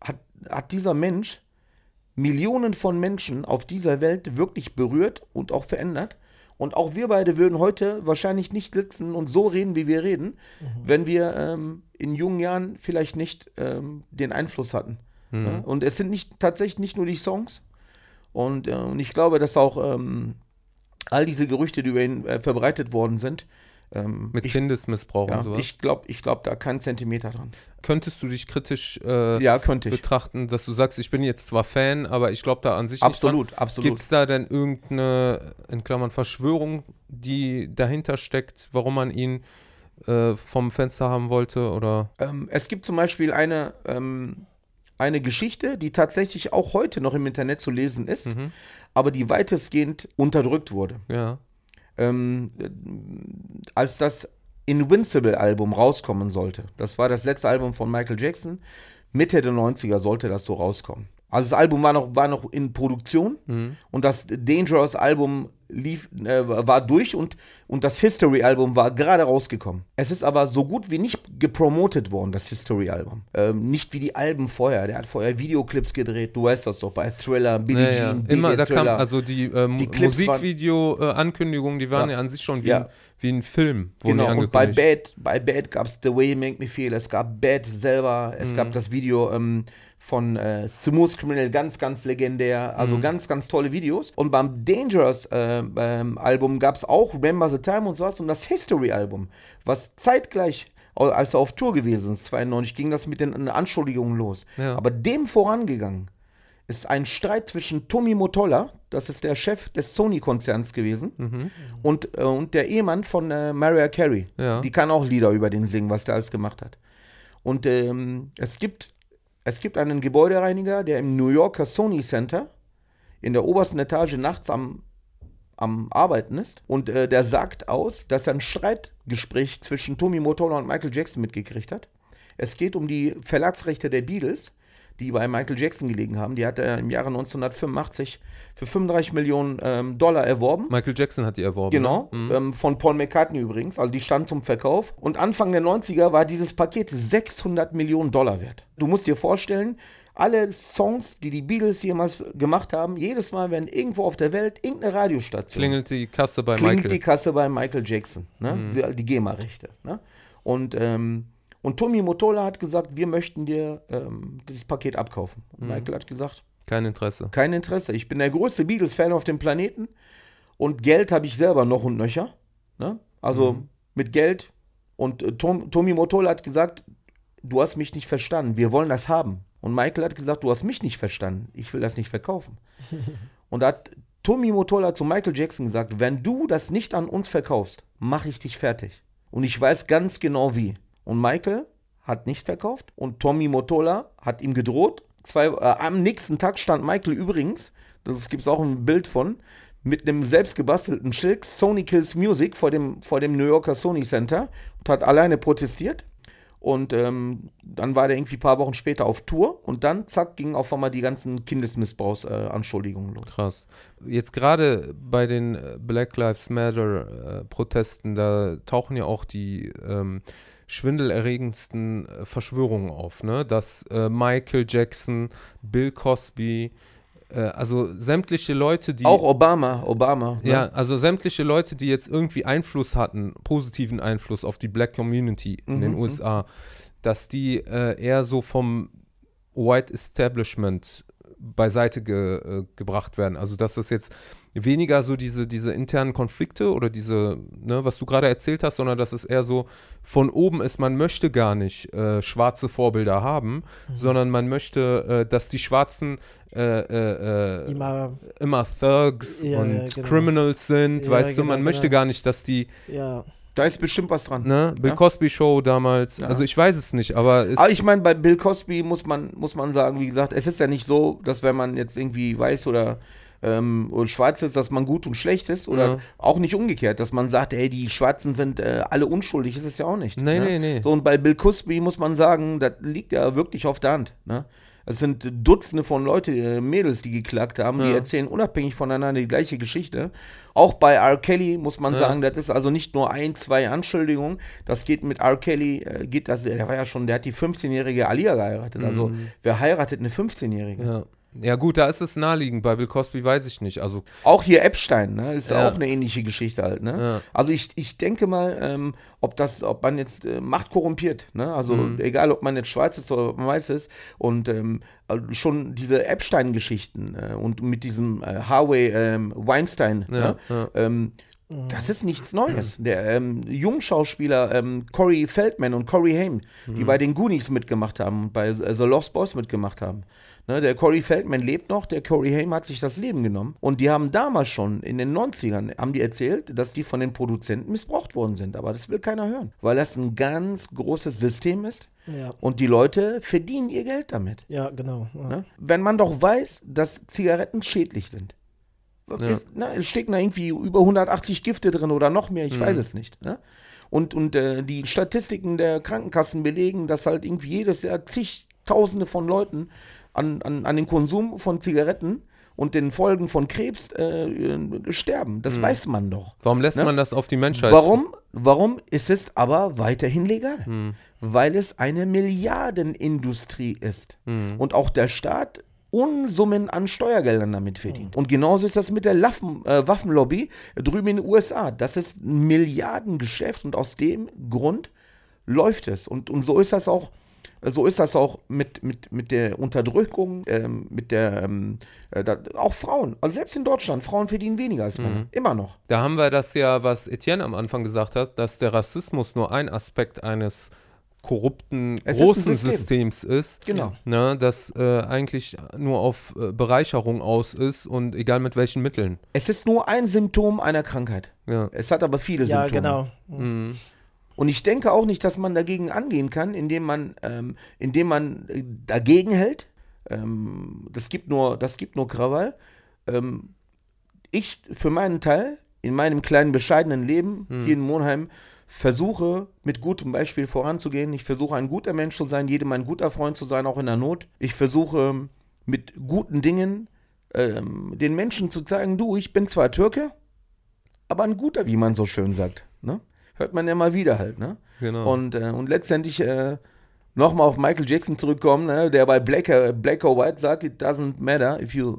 S1: hat, hat dieser Mensch Millionen von Menschen auf dieser Welt wirklich berührt und auch verändert. Und auch wir beide würden heute wahrscheinlich nicht sitzen und so reden, wie wir reden, wenn wir ähm, in jungen Jahren vielleicht nicht ähm, den Einfluss hatten.
S2: Mhm.
S1: Ja? Und es sind nicht tatsächlich nicht nur die Songs. Und, äh, und ich glaube, dass auch ähm, all diese Gerüchte, die über ihn äh, verbreitet worden sind, ähm,
S2: Mit
S1: ich,
S2: Kindesmissbrauch
S1: ja,
S2: und sowas.
S1: ich glaube ich glaub da keinen Zentimeter dran.
S2: Könntest du dich kritisch äh,
S1: Ja,
S2: betrachten, dass du sagst, ich bin jetzt zwar Fan, aber ich glaube da an sich
S1: Absolut,
S2: nicht
S1: absolut.
S2: Gibt es da denn irgendeine, in Klammern, Verschwörung, die dahinter steckt, warum man ihn äh, vom Fenster haben wollte? Oder
S1: Ähm, es gibt zum Beispiel eine, ähm, eine Geschichte, die tatsächlich auch heute noch im Internet zu lesen ist,
S2: Mhm.
S1: aber die weitestgehend unterdrückt wurde.
S2: ja.
S1: Ähm, äh, als das Invincible-Album rauskommen sollte. Das war das letzte Album von Michael Jackson. Mitte der 90er sollte das so rauskommen. Also das Album war noch, war noch in Produktion
S2: Mhm.
S1: und das Dangerous-Album lief, äh, war durch und, und das History-Album war gerade rausgekommen. Es ist aber so gut wie nicht gepromotet worden, das History-Album. Ähm, nicht wie die Alben vorher. Der hat vorher Videoclips gedreht, du weißt das doch, bei Thriller, Billie
S2: Ja, ja.
S1: Jean,
S2: Immer,
S1: Biggie,
S2: da kam,
S1: Thriller.
S2: also die, äh,
S1: Die
S2: Musikvideo-Ankündigungen, die waren ja.
S1: Ja.
S2: an sich schon wie,
S1: Ja.
S2: ein, wie ein Film,
S1: Genau, und bei. Bad, bei Bad gab es The Way You Make Me Feel, es gab Bad selber, es
S2: Mhm.
S1: gab das Video ähm, von äh, Smooth Criminal, ganz, ganz legendär, also
S2: Mhm.
S1: ganz, ganz tolle Videos. Und beim Dangerous äh, ähm, Album gab es auch Remember the Time und sowas und das History Album, was zeitgleich, als er auf Tour gewesen ist, 92, ging das mit den Anschuldigungen los.
S2: Ja.
S1: Aber dem vorangegangen ist ein Streit zwischen Tommy Motola, das ist der Chef des Sony-Konzerns gewesen,
S2: Mhm.
S1: und, äh, und der Ehemann von äh, Mariah Carey.
S2: Ja.
S1: Die kann auch Lieder über den singen, was der alles gemacht hat. Und ähm, es, gibt, es gibt einen Gebäudereiniger, der im New Yorker Sony Center in der obersten Etage nachts am, am Arbeiten ist. Und äh, der sagt aus, dass er ein Streitgespräch zwischen Tommy Mottola und Michael Jackson mitgekriegt hat. Es geht um die Verlagsrechte der Beatles, die bei Michael Jackson gelegen haben. Die hat er im Jahre 1985 für 35 Millionen ähm, Dollar erworben.
S2: Michael Jackson hat die erworben.
S1: Genau,
S2: Ne? Mhm.
S1: ähm, von Paul McCartney übrigens. Also die stand zum Verkauf. Und Anfang der 90er war dieses Paket 600 Millionen Dollar wert. Du musst dir vorstellen, alle Songs, die die Beatles jemals gemacht haben, jedes Mal, wenn irgendwo auf der Welt irgendeine Radiostation
S2: Klingelt die Kasse bei
S1: klingelt
S2: Michael.
S1: die Kasse bei Michael Jackson, ne?
S2: Mhm.
S1: Die, die GEMA-Rechte. Ne? Und, ähm, und Tommy Motola hat gesagt, wir möchten dir ähm, dieses Paket abkaufen. Und
S2: Mhm.
S1: Michael hat gesagt,
S2: Kein Interesse.
S1: kein Interesse. Ich bin der größte Beatles-Fan auf dem Planeten und Geld habe ich selber noch und nöcher. Ne? Also
S2: Mhm.
S1: mit Geld. Und äh, Tom, Tommy Motola hat gesagt, du hast mich nicht verstanden, wir wollen das haben. Und Michael hat gesagt, du hast mich nicht verstanden, ich will das nicht verkaufen. und da hat Tommy Motola zu Michael Jackson gesagt, wenn du das nicht an uns verkaufst, mache ich dich fertig. Und ich weiß ganz genau wie. Und Michael hat nicht verkauft und Tommy Motola hat ihm gedroht. Zwei, äh, am nächsten Tag stand Michael übrigens, das gibt es auch ein Bild von, mit einem selbstgebastelten Schild Sony Kills Music vor dem, vor dem New Yorker Sony Center und hat alleine protestiert. Und ähm, dann war der irgendwie ein paar Wochen später auf Tour und dann, zack, gingen auf einmal die ganzen Kindesmissbrauchsanschuldigungen los.
S2: Krass. Jetzt gerade bei den äh, Black Lives Matter äh, da tauchen ja auch die ähm, schwindelerregendsten äh, Verschwörungen auf, ne? Dass äh, Michael Jackson, Bill Cosby, äh, also sämtliche Leute, die
S1: Auch Obama, Obama. ne?
S2: ja, also sämtliche Leute, die jetzt irgendwie Einfluss hatten, positiven Einfluss auf die Black Community in den
S1: Mhm,
S2: USA, dass die äh, eher so vom White Establishment beiseite ge, äh, gebracht werden. Also dass das jetzt weniger so diese, diese internen Konflikte oder diese, ne, was du gerade erzählt hast, sondern dass es eher so von oben ist, man möchte gar nicht äh, schwarze Vorbilder haben, sondern man möchte, äh, dass die Schwarzen äh, äh, äh,
S3: Immer,
S2: immer Thugs
S3: Ja,
S2: und
S3: ja, genau.
S2: Criminals sind,
S3: Ja,
S2: weißt du,
S3: genau,
S2: man möchte
S3: genau.
S2: gar nicht, dass die,
S3: ja,
S1: Da ist bestimmt was dran.
S2: ne, Bill
S1: Ja.
S2: Cosby Show damals,
S1: Ja.
S2: also ich weiß es nicht, aber es,
S1: Aber ich meine, bei Bill Cosby muss man, muss man sagen, wie gesagt, es ist ja nicht so, dass wenn man jetzt irgendwie weiß oder, ähm, oder schwarz ist, dass man gut und schlecht ist oder
S2: Ja.
S1: auch nicht umgekehrt, dass man sagt, ey, die Schwarzen sind äh, alle unschuldig, ist es ja auch nicht.
S2: Nee,
S1: ne?
S2: nee, nee.
S1: So, und bei Bill Cosby muss man sagen, das liegt ja wirklich auf der Hand. Ne? Es sind Dutzende von Leute, äh, Mädels, die geklagt haben, die
S2: Ja.
S1: erzählen unabhängig voneinander die gleiche Geschichte. Auch bei R. Kelly muss man
S2: Ja.
S1: sagen, das ist also nicht nur ein, zwei Anschuldigungen. Das geht mit R. Kelly, äh, geht das, der war ja schon, der hat die 15-jährige Alia geheiratet. Also,
S2: Mhm.
S1: wer heiratet eine 15-jährige?
S2: ja. Ja gut, da ist es naheliegend, bei Bill Cosby weiß ich nicht, also,
S1: Auch hier Epstein, ne? Ist
S2: Ja.
S1: auch eine ähnliche Geschichte halt, ne?
S2: ja.
S1: Also ich, ich denke mal, ähm, ob das, ob man jetzt äh, Macht korrumpiert, ne? Also
S2: Mhm.
S1: egal, ob man jetzt schwarz ist oder ob man weiß ist und ähm, also schon diese Epstein-Geschichten äh, und mit diesem äh, Harvey ähm, Weinstein,
S2: Ja,
S1: ne? Das ist nichts Neues. Der ähm, Jungschauspieler ähm, Corey Feldman und Corey Haim,
S2: Mhm.
S1: die bei den Goonies mitgemacht haben und bei The Lost Boys mitgemacht haben. Ne, der Corey Feldman lebt noch, der Corey Haim hat sich das Leben genommen. Und die haben damals schon, in den 90ern, haben die erzählt, dass die von den Produzenten missbraucht worden sind. Aber das will keiner hören, weil das ein ganz großes System ist
S3: ja,
S1: und die Leute verdienen ihr Geld damit.
S3: ja, genau. Ja.
S1: Ne? Wenn man doch weiß, dass Zigaretten schädlich sind.
S2: Ja.
S1: Ist, na, es stecken da irgendwie über 180 Gifte drin oder noch mehr, ich
S2: Mhm.
S1: weiß es nicht. Ne? Und, und äh, die Statistiken der Krankenkassen belegen, dass halt irgendwie jedes Jahr zigtausende von Leuten an, an, an den Konsum von Zigaretten und den Folgen von Krebs äh, äh, sterben. Das
S2: Mhm.
S1: weiß man doch.
S2: Warum lässt
S1: Ne?
S2: man das auf die Menschheit?
S1: Warum, warum ist es aber weiterhin legal?
S2: Hm,
S1: Weil es eine Milliardenindustrie ist
S2: hm.
S1: und auch der Staat Unsummen an Steuergeldern damit verdient. Und genauso ist das mit der Laffen, äh, Waffenlobby drüben in den USA. Das ist ein Milliardengeschäft und aus dem Grund läuft es. Und, und so ist das auch. So ist das auch mit, mit, mit der Unterdrückung, ähm, mit der, ähm, äh, da, auch Frauen. Also selbst in Deutschland, Frauen verdienen weniger als Männer.
S2: Mhm.
S1: Immer noch.
S2: Da haben wir das ja, was Etienne am Anfang gesagt hat, dass der Rassismus nur ein Aspekt eines korrupten,
S1: Es ist
S2: großen
S1: System.
S2: Systems ist.
S1: Genau.
S2: Ne, das äh, eigentlich nur auf äh, Bereicherung aus ist und egal mit welchen Mitteln.
S1: Es ist nur ein Symptom einer Krankheit.
S2: Ja.
S1: Es hat aber viele
S3: Ja,
S1: Symptome.
S3: genau.
S2: Mhm.
S1: Und ich denke auch nicht, dass man dagegen angehen kann, indem man, ähm, indem man äh, dagegen hält. Ähm, das, gibt nur, das gibt nur Krawall. Ähm, ich für meinen Teil, in meinem kleinen bescheidenen Leben
S2: Hm.
S1: hier in Monheim, versuche mit gutem Beispiel voranzugehen. Ich versuche ein guter Mensch zu sein, jedem ein guter Freund zu sein, auch in der Not. Ich versuche mit guten Dingen ähm, den Menschen zu zeigen, du, ich bin zwar Türke, aber ein guter, wie man so schön sagt. Ne? Hört man ja mal wieder halt, ne?
S2: Genau.
S1: Und, äh, und letztendlich äh, nochmal auf Michael Jackson zurückkommen, ne? der bei Black, äh, Black or White sagt, it doesn't matter if you,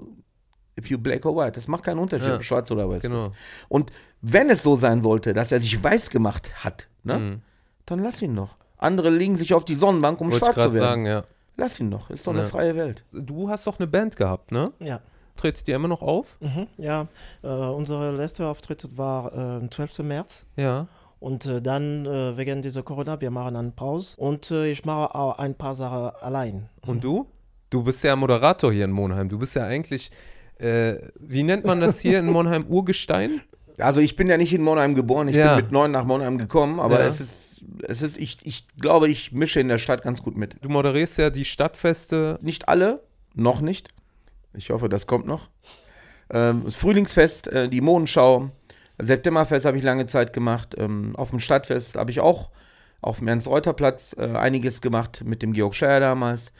S1: if you black or white. Das macht keinen Unterschied,
S2: Ja.
S1: schwarz oder weiß.
S2: genau.
S1: Und wenn es so sein sollte, dass er sich weiß gemacht hat, ne?
S2: Mhm.
S1: dann lass ihn doch. Andere legen sich auf die Sonnenbank, um
S2: Wollte ich
S1: schwarz zu werden.
S2: sagen, ja.
S1: Lass ihn doch, ist doch
S2: Ja.
S1: eine freie Welt.
S2: Du hast doch eine Band gehabt, ne?
S3: Ja.
S2: Tretet ihr immer noch auf?
S3: Mhm, ja, äh, unser letzter Auftritt war äh, am 12. März.
S2: Ja.
S3: Und äh, dann äh, wegen dieser Corona, wir machen eine Pause. Und äh, ich mache auch ein paar Sachen allein.
S2: Und du? Du bist ja Moderator hier in Monheim. Du bist ja eigentlich, äh, wie nennt man das hier in Monheim? Urgestein?
S1: Also ich bin ja nicht in Monheim geboren, ich
S2: Ja.
S1: bin mit neun nach Monheim gekommen, aber
S2: Ja.
S1: es ist, es ist, ich, ich glaube, ich mische in der Stadt ganz gut mit.
S2: Du moderierst ja die Stadtfeste.
S1: Nicht alle, noch nicht. Ich hoffe, das kommt noch. Ähm, das Frühlingsfest, äh, die Modenschau, Septemberfest habe ich lange Zeit gemacht. Ähm, auf dem Stadtfest habe ich auch, auf dem Ernst-Reuter-Platz äh, einiges gemacht mit dem Georg Scheier damals.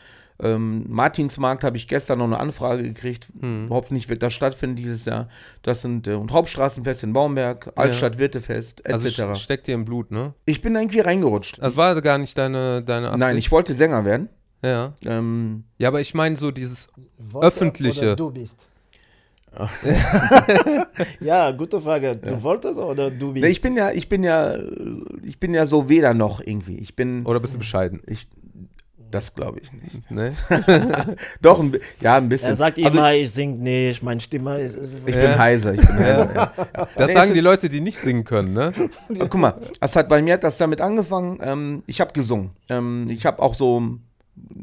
S1: Ähm, Martinsmarkt habe ich gestern noch eine Anfrage gekriegt.
S2: Hm.
S1: Hoffentlich wird das stattfinden dieses Jahr. Das sind äh, und Hauptstraßenfest in Baumberg, Altstadt-Wirtefest, etc.
S2: Also steckt dir im Blut, ne?
S1: ich bin irgendwie reingerutscht.
S2: Das war gar nicht deine, deine Absicht.
S1: Nein, ich wollte Sänger werden.
S2: Ja.
S1: Ähm,
S2: ja, aber ich meine so dieses
S3: Wollte
S2: Öffentliche.
S3: Oder du bist. ja, gute Frage. Du wolltest oder du bist?
S1: ich bin ja, ich bin ja, ich bin ja so weder noch irgendwie. Ich bin,
S2: oder bist du bescheiden?
S1: ich, das glaube ich nicht.
S2: Ne?
S1: Doch, ein, ja, ein bisschen.
S3: er sagt
S1: Also,
S3: immer, ich sing nicht, meine Stimme ist.
S1: ich
S2: Ja.
S1: bin heiser. Ich bin heiser ja.
S2: Das
S1: Nee,
S2: sagen die Leute, die nicht singen können, ne?
S1: Guck mal, das hat bei mir hat das damit angefangen. Ähm, ich habe gesungen. Ähm, ich habe auch so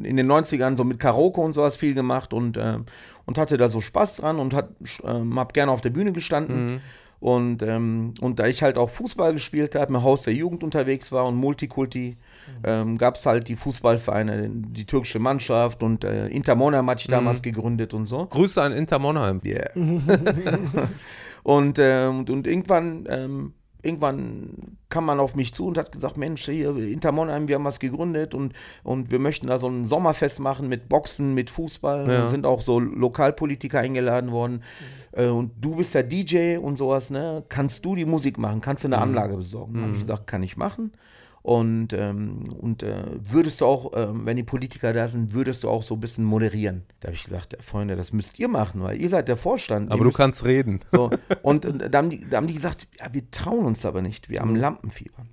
S1: in den 90ern so mit Karaoke und sowas viel gemacht und, ähm, und hatte da so Spaß dran und hat, ähm, habe gerne auf der Bühne gestanden.
S2: Mhm.
S1: Und, ähm, und da ich halt auch Fußball gespielt habe, im Haus der Jugend unterwegs war und Multikulti, ähm, gab es halt die Fußballvereine, die türkische Mannschaft und äh, Inter Monheim hatte ich damals gegründet und so.
S2: Grüße an Inter Monheim.
S1: Yeah. und, ähm, und, und irgendwann, ähm, irgendwann kam man auf mich zu und hat gesagt, Mensch, hier, Inter Monheim, wir haben was gegründet und, und wir möchten da so ein Sommerfest machen mit Boxen, mit Fußball.
S2: Ja.
S1: Da sind auch so Lokalpolitiker eingeladen worden. Äh, und du bist der DJ und sowas, ne? Kannst du die Musik machen? Kannst du eine Anlage besorgen? Dann habe ich gesagt, kann ich machen. Und, ähm, und äh, würdest du auch, ähm, wenn die Politiker da sind, würdest du auch so ein bisschen moderieren? Da habe ich gesagt, ja, Freunde, das müsst ihr machen, weil ihr seid der Vorstand.
S2: Aber du
S1: müsst,
S2: kannst reden.
S1: so, und, und da, haben die, da haben die gesagt, ja, wir trauen uns aber nicht, wir haben Lampenfieber.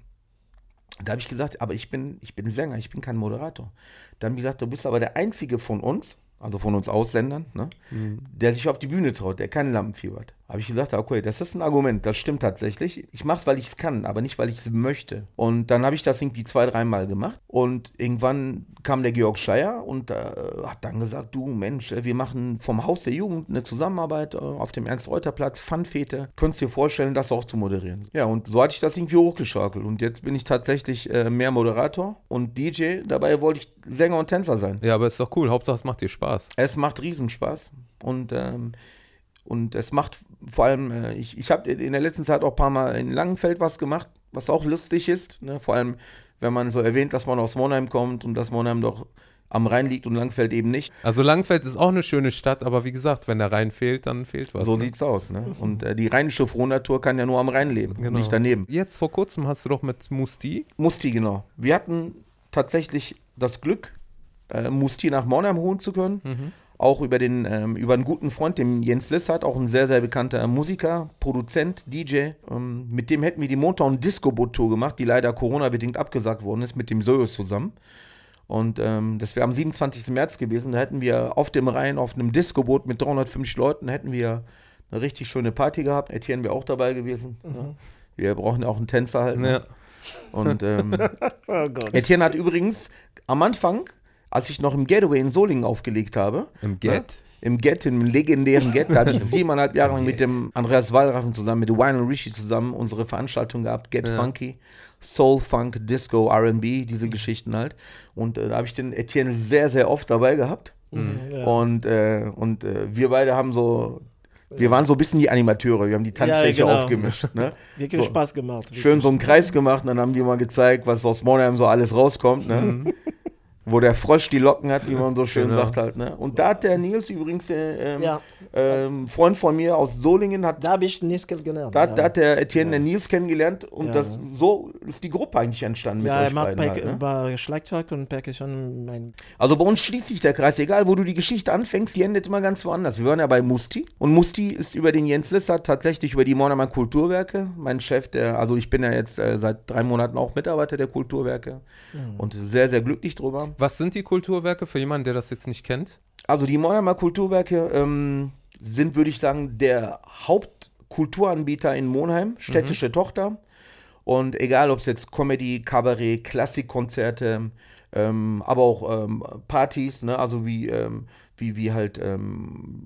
S1: Da habe ich gesagt, aber ich bin, ich bin Sänger, ich bin kein Moderator. Da haben die gesagt, du bist aber der Einzige von uns, also von uns Ausländern, ne, der sich auf die Bühne traut, der kein Lampenfieber hat. Habe ich gesagt, okay, das ist ein Argument, das stimmt tatsächlich. Ich mache es, weil ich es kann, aber nicht, weil ich es möchte. Und dann habe ich das irgendwie zwei, dreimal gemacht. Und irgendwann kam der Georg Scheier und äh, hat dann gesagt, du Mensch, äh, wir machen vom Haus der Jugend eine Zusammenarbeit äh, auf dem Ernst-Reuter-Platz, Funfete. Könntest dir vorstellen, das auch zu moderieren. Ja, und so hatte ich das irgendwie hochgeschaukelt. Und jetzt bin ich tatsächlich äh, mehr Moderator und DJ. Dabei wollte ich Sänger und Tänzer sein.
S2: Ja, aber ist doch cool. Hauptsache, es macht dir Spaß.
S1: Es macht Riesenspaß und, ähm, und es macht vor allem, äh, ich, ich habe in der letzten Zeit auch ein paar Mal in Langenfeld was gemacht, was auch lustig ist. Ne? Vor allem, wenn man so erwähnt, dass man aus Monheim kommt und dass Monheim doch am Rhein liegt und Langenfeld eben nicht.
S2: Also Langfeld ist auch eine schöne Stadt, aber wie gesagt, wenn der Rhein fehlt, dann fehlt was.
S1: so
S2: ne?
S1: sieht's aus. Ne? Und äh, die rheinische Frohnatur kann ja nur am Rhein leben,
S2: Genau.
S1: nicht daneben.
S2: Jetzt vor kurzem hast du doch mit Musti.
S1: Musti, genau. Wir hatten tatsächlich das Glück, äh, Musti nach Monheim holen zu können. Auch über, den, ähm, über einen guten Freund, den Jens Lissert, auch ein sehr, sehr bekannter Musiker, Produzent, DJ. Ähm, mit dem hätten wir die Motown Disco Boot Tour gemacht, die leider Corona-bedingt abgesagt worden ist, mit dem Sojus zusammen. Und ähm, das wäre am 27. März gewesen. Da hätten wir auf dem Rhein, auf einem Disco-Boot mit 350 Leuten, hätten wir eine richtig schöne Party gehabt. Etienne wäre auch dabei gewesen. Ne? Wir brauchen ja auch einen Tänzer halt. ne?
S2: Ja.
S1: Und ähm,
S3: Oh Gott.
S1: Etienne hat übrigens am Anfang, als ich noch im Getaway in Solingen aufgelegt habe,
S2: Im Get?
S1: im Get, im legendären Get, da habe ich siebeneinhalb Jahre lang mit dem Andreas Wallraffen zusammen, mit Wine und Rishi zusammen unsere Veranstaltung gehabt, Get
S2: Ja.
S1: Funky, Soul, Funk, Disco, R&B, diese Geschichten halt. Und äh, da habe ich den Etienne sehr, sehr oft dabei gehabt.
S3: Ja.
S1: Und, äh, und äh, wir beide haben so, wir waren so ein bisschen die Animateure, wir haben die Tanzfläche
S3: genau.
S1: aufgemischt. Ne?
S3: Wirklich
S1: so.
S3: Spaß gemacht.
S1: Schön so einen Kreis gemacht und dann haben die mal gezeigt, was aus Monheim so alles rauskommt, ne? Wo der Frosch die Locken hat, wie man so schön
S2: Genau.
S1: sagt halt, ne? Und da hat der Nils übrigens, äh, ähm,
S3: Ja.
S1: ähm, Freund von mir aus Solingen, hat,
S3: Da habe ich nichts gelernt.
S1: da,
S3: ja.
S1: da hat der Etienne den Nils kennengelernt und
S3: Ja.
S1: das, so ist die Gruppe eigentlich entstanden
S3: ja,
S1: mit
S3: er
S1: euch
S3: macht
S1: beiden halt, ne?
S3: bei Schlagzeug und Percussion. Mein,
S1: Also bei uns schließt sich der Kreis, egal wo du die Geschichte anfängst, die endet immer ganz woanders. Wir waren ja bei Musti und Musti ist über den Jens Lissert tatsächlich über die Monheimer Kulturwerke. Mein Chef, der, also ich bin ja jetzt äh, seit drei Monaten auch Mitarbeiter der Kulturwerke und sehr, sehr glücklich drüber.
S2: Was sind die Kulturwerke für jemanden, der das jetzt nicht kennt?
S1: Also die Monheimer Kulturwerke ähm, sind, würde ich sagen, der Hauptkulturanbieter in Monheim, städtische Tochter. Und egal, ob es jetzt Comedy, Kabarett, Klassikkonzerte, ähm, aber auch ähm, Partys, ne? also wie, ähm, wie, wie halt ähm,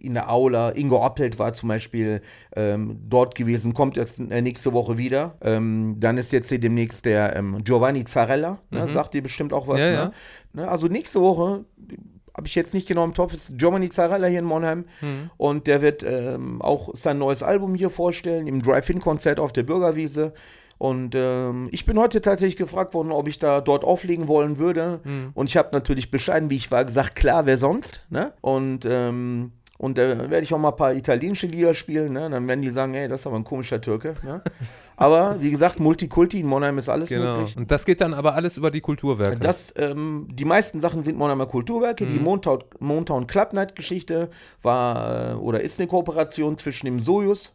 S1: in der Aula. Ingo Appelt war zum Beispiel ähm, dort gewesen, kommt jetzt äh, nächste Woche wieder. Ähm, dann ist jetzt hier demnächst der ähm, Giovanni Zarella, ne? sagt dir bestimmt auch was.
S2: Ja,
S1: ne?
S2: ja.
S1: Ne? Also nächste Woche habe ich jetzt nicht genau im Topf, ist Giovanni Zarella hier in Monheim. Und der wird ähm, auch sein neues Album hier vorstellen, im Drive-In-Konzert auf der Bürgerwiese. Und ähm, ich bin heute tatsächlich gefragt worden, ob ich da dort auflegen wollen würde.
S2: Mhm.
S1: Und ich habe natürlich bescheiden, wie ich war, gesagt, klar, wer sonst. Ne? Und ähm, und da äh, werde ich auch mal ein paar italienische Lieder spielen. Ne? Dann werden die sagen, ey, das ist aber ein komischer Türke. Ne? aber wie gesagt, Multikulti, in Monheim ist alles
S2: Genau.
S1: möglich.
S2: Und das geht dann aber alles über die Kulturwerke.
S1: Das, ähm, die meisten Sachen sind Monheimer Kulturwerke. Die Montown, Montown Club Night Geschichte war äh, oder ist eine Kooperation zwischen dem Sojus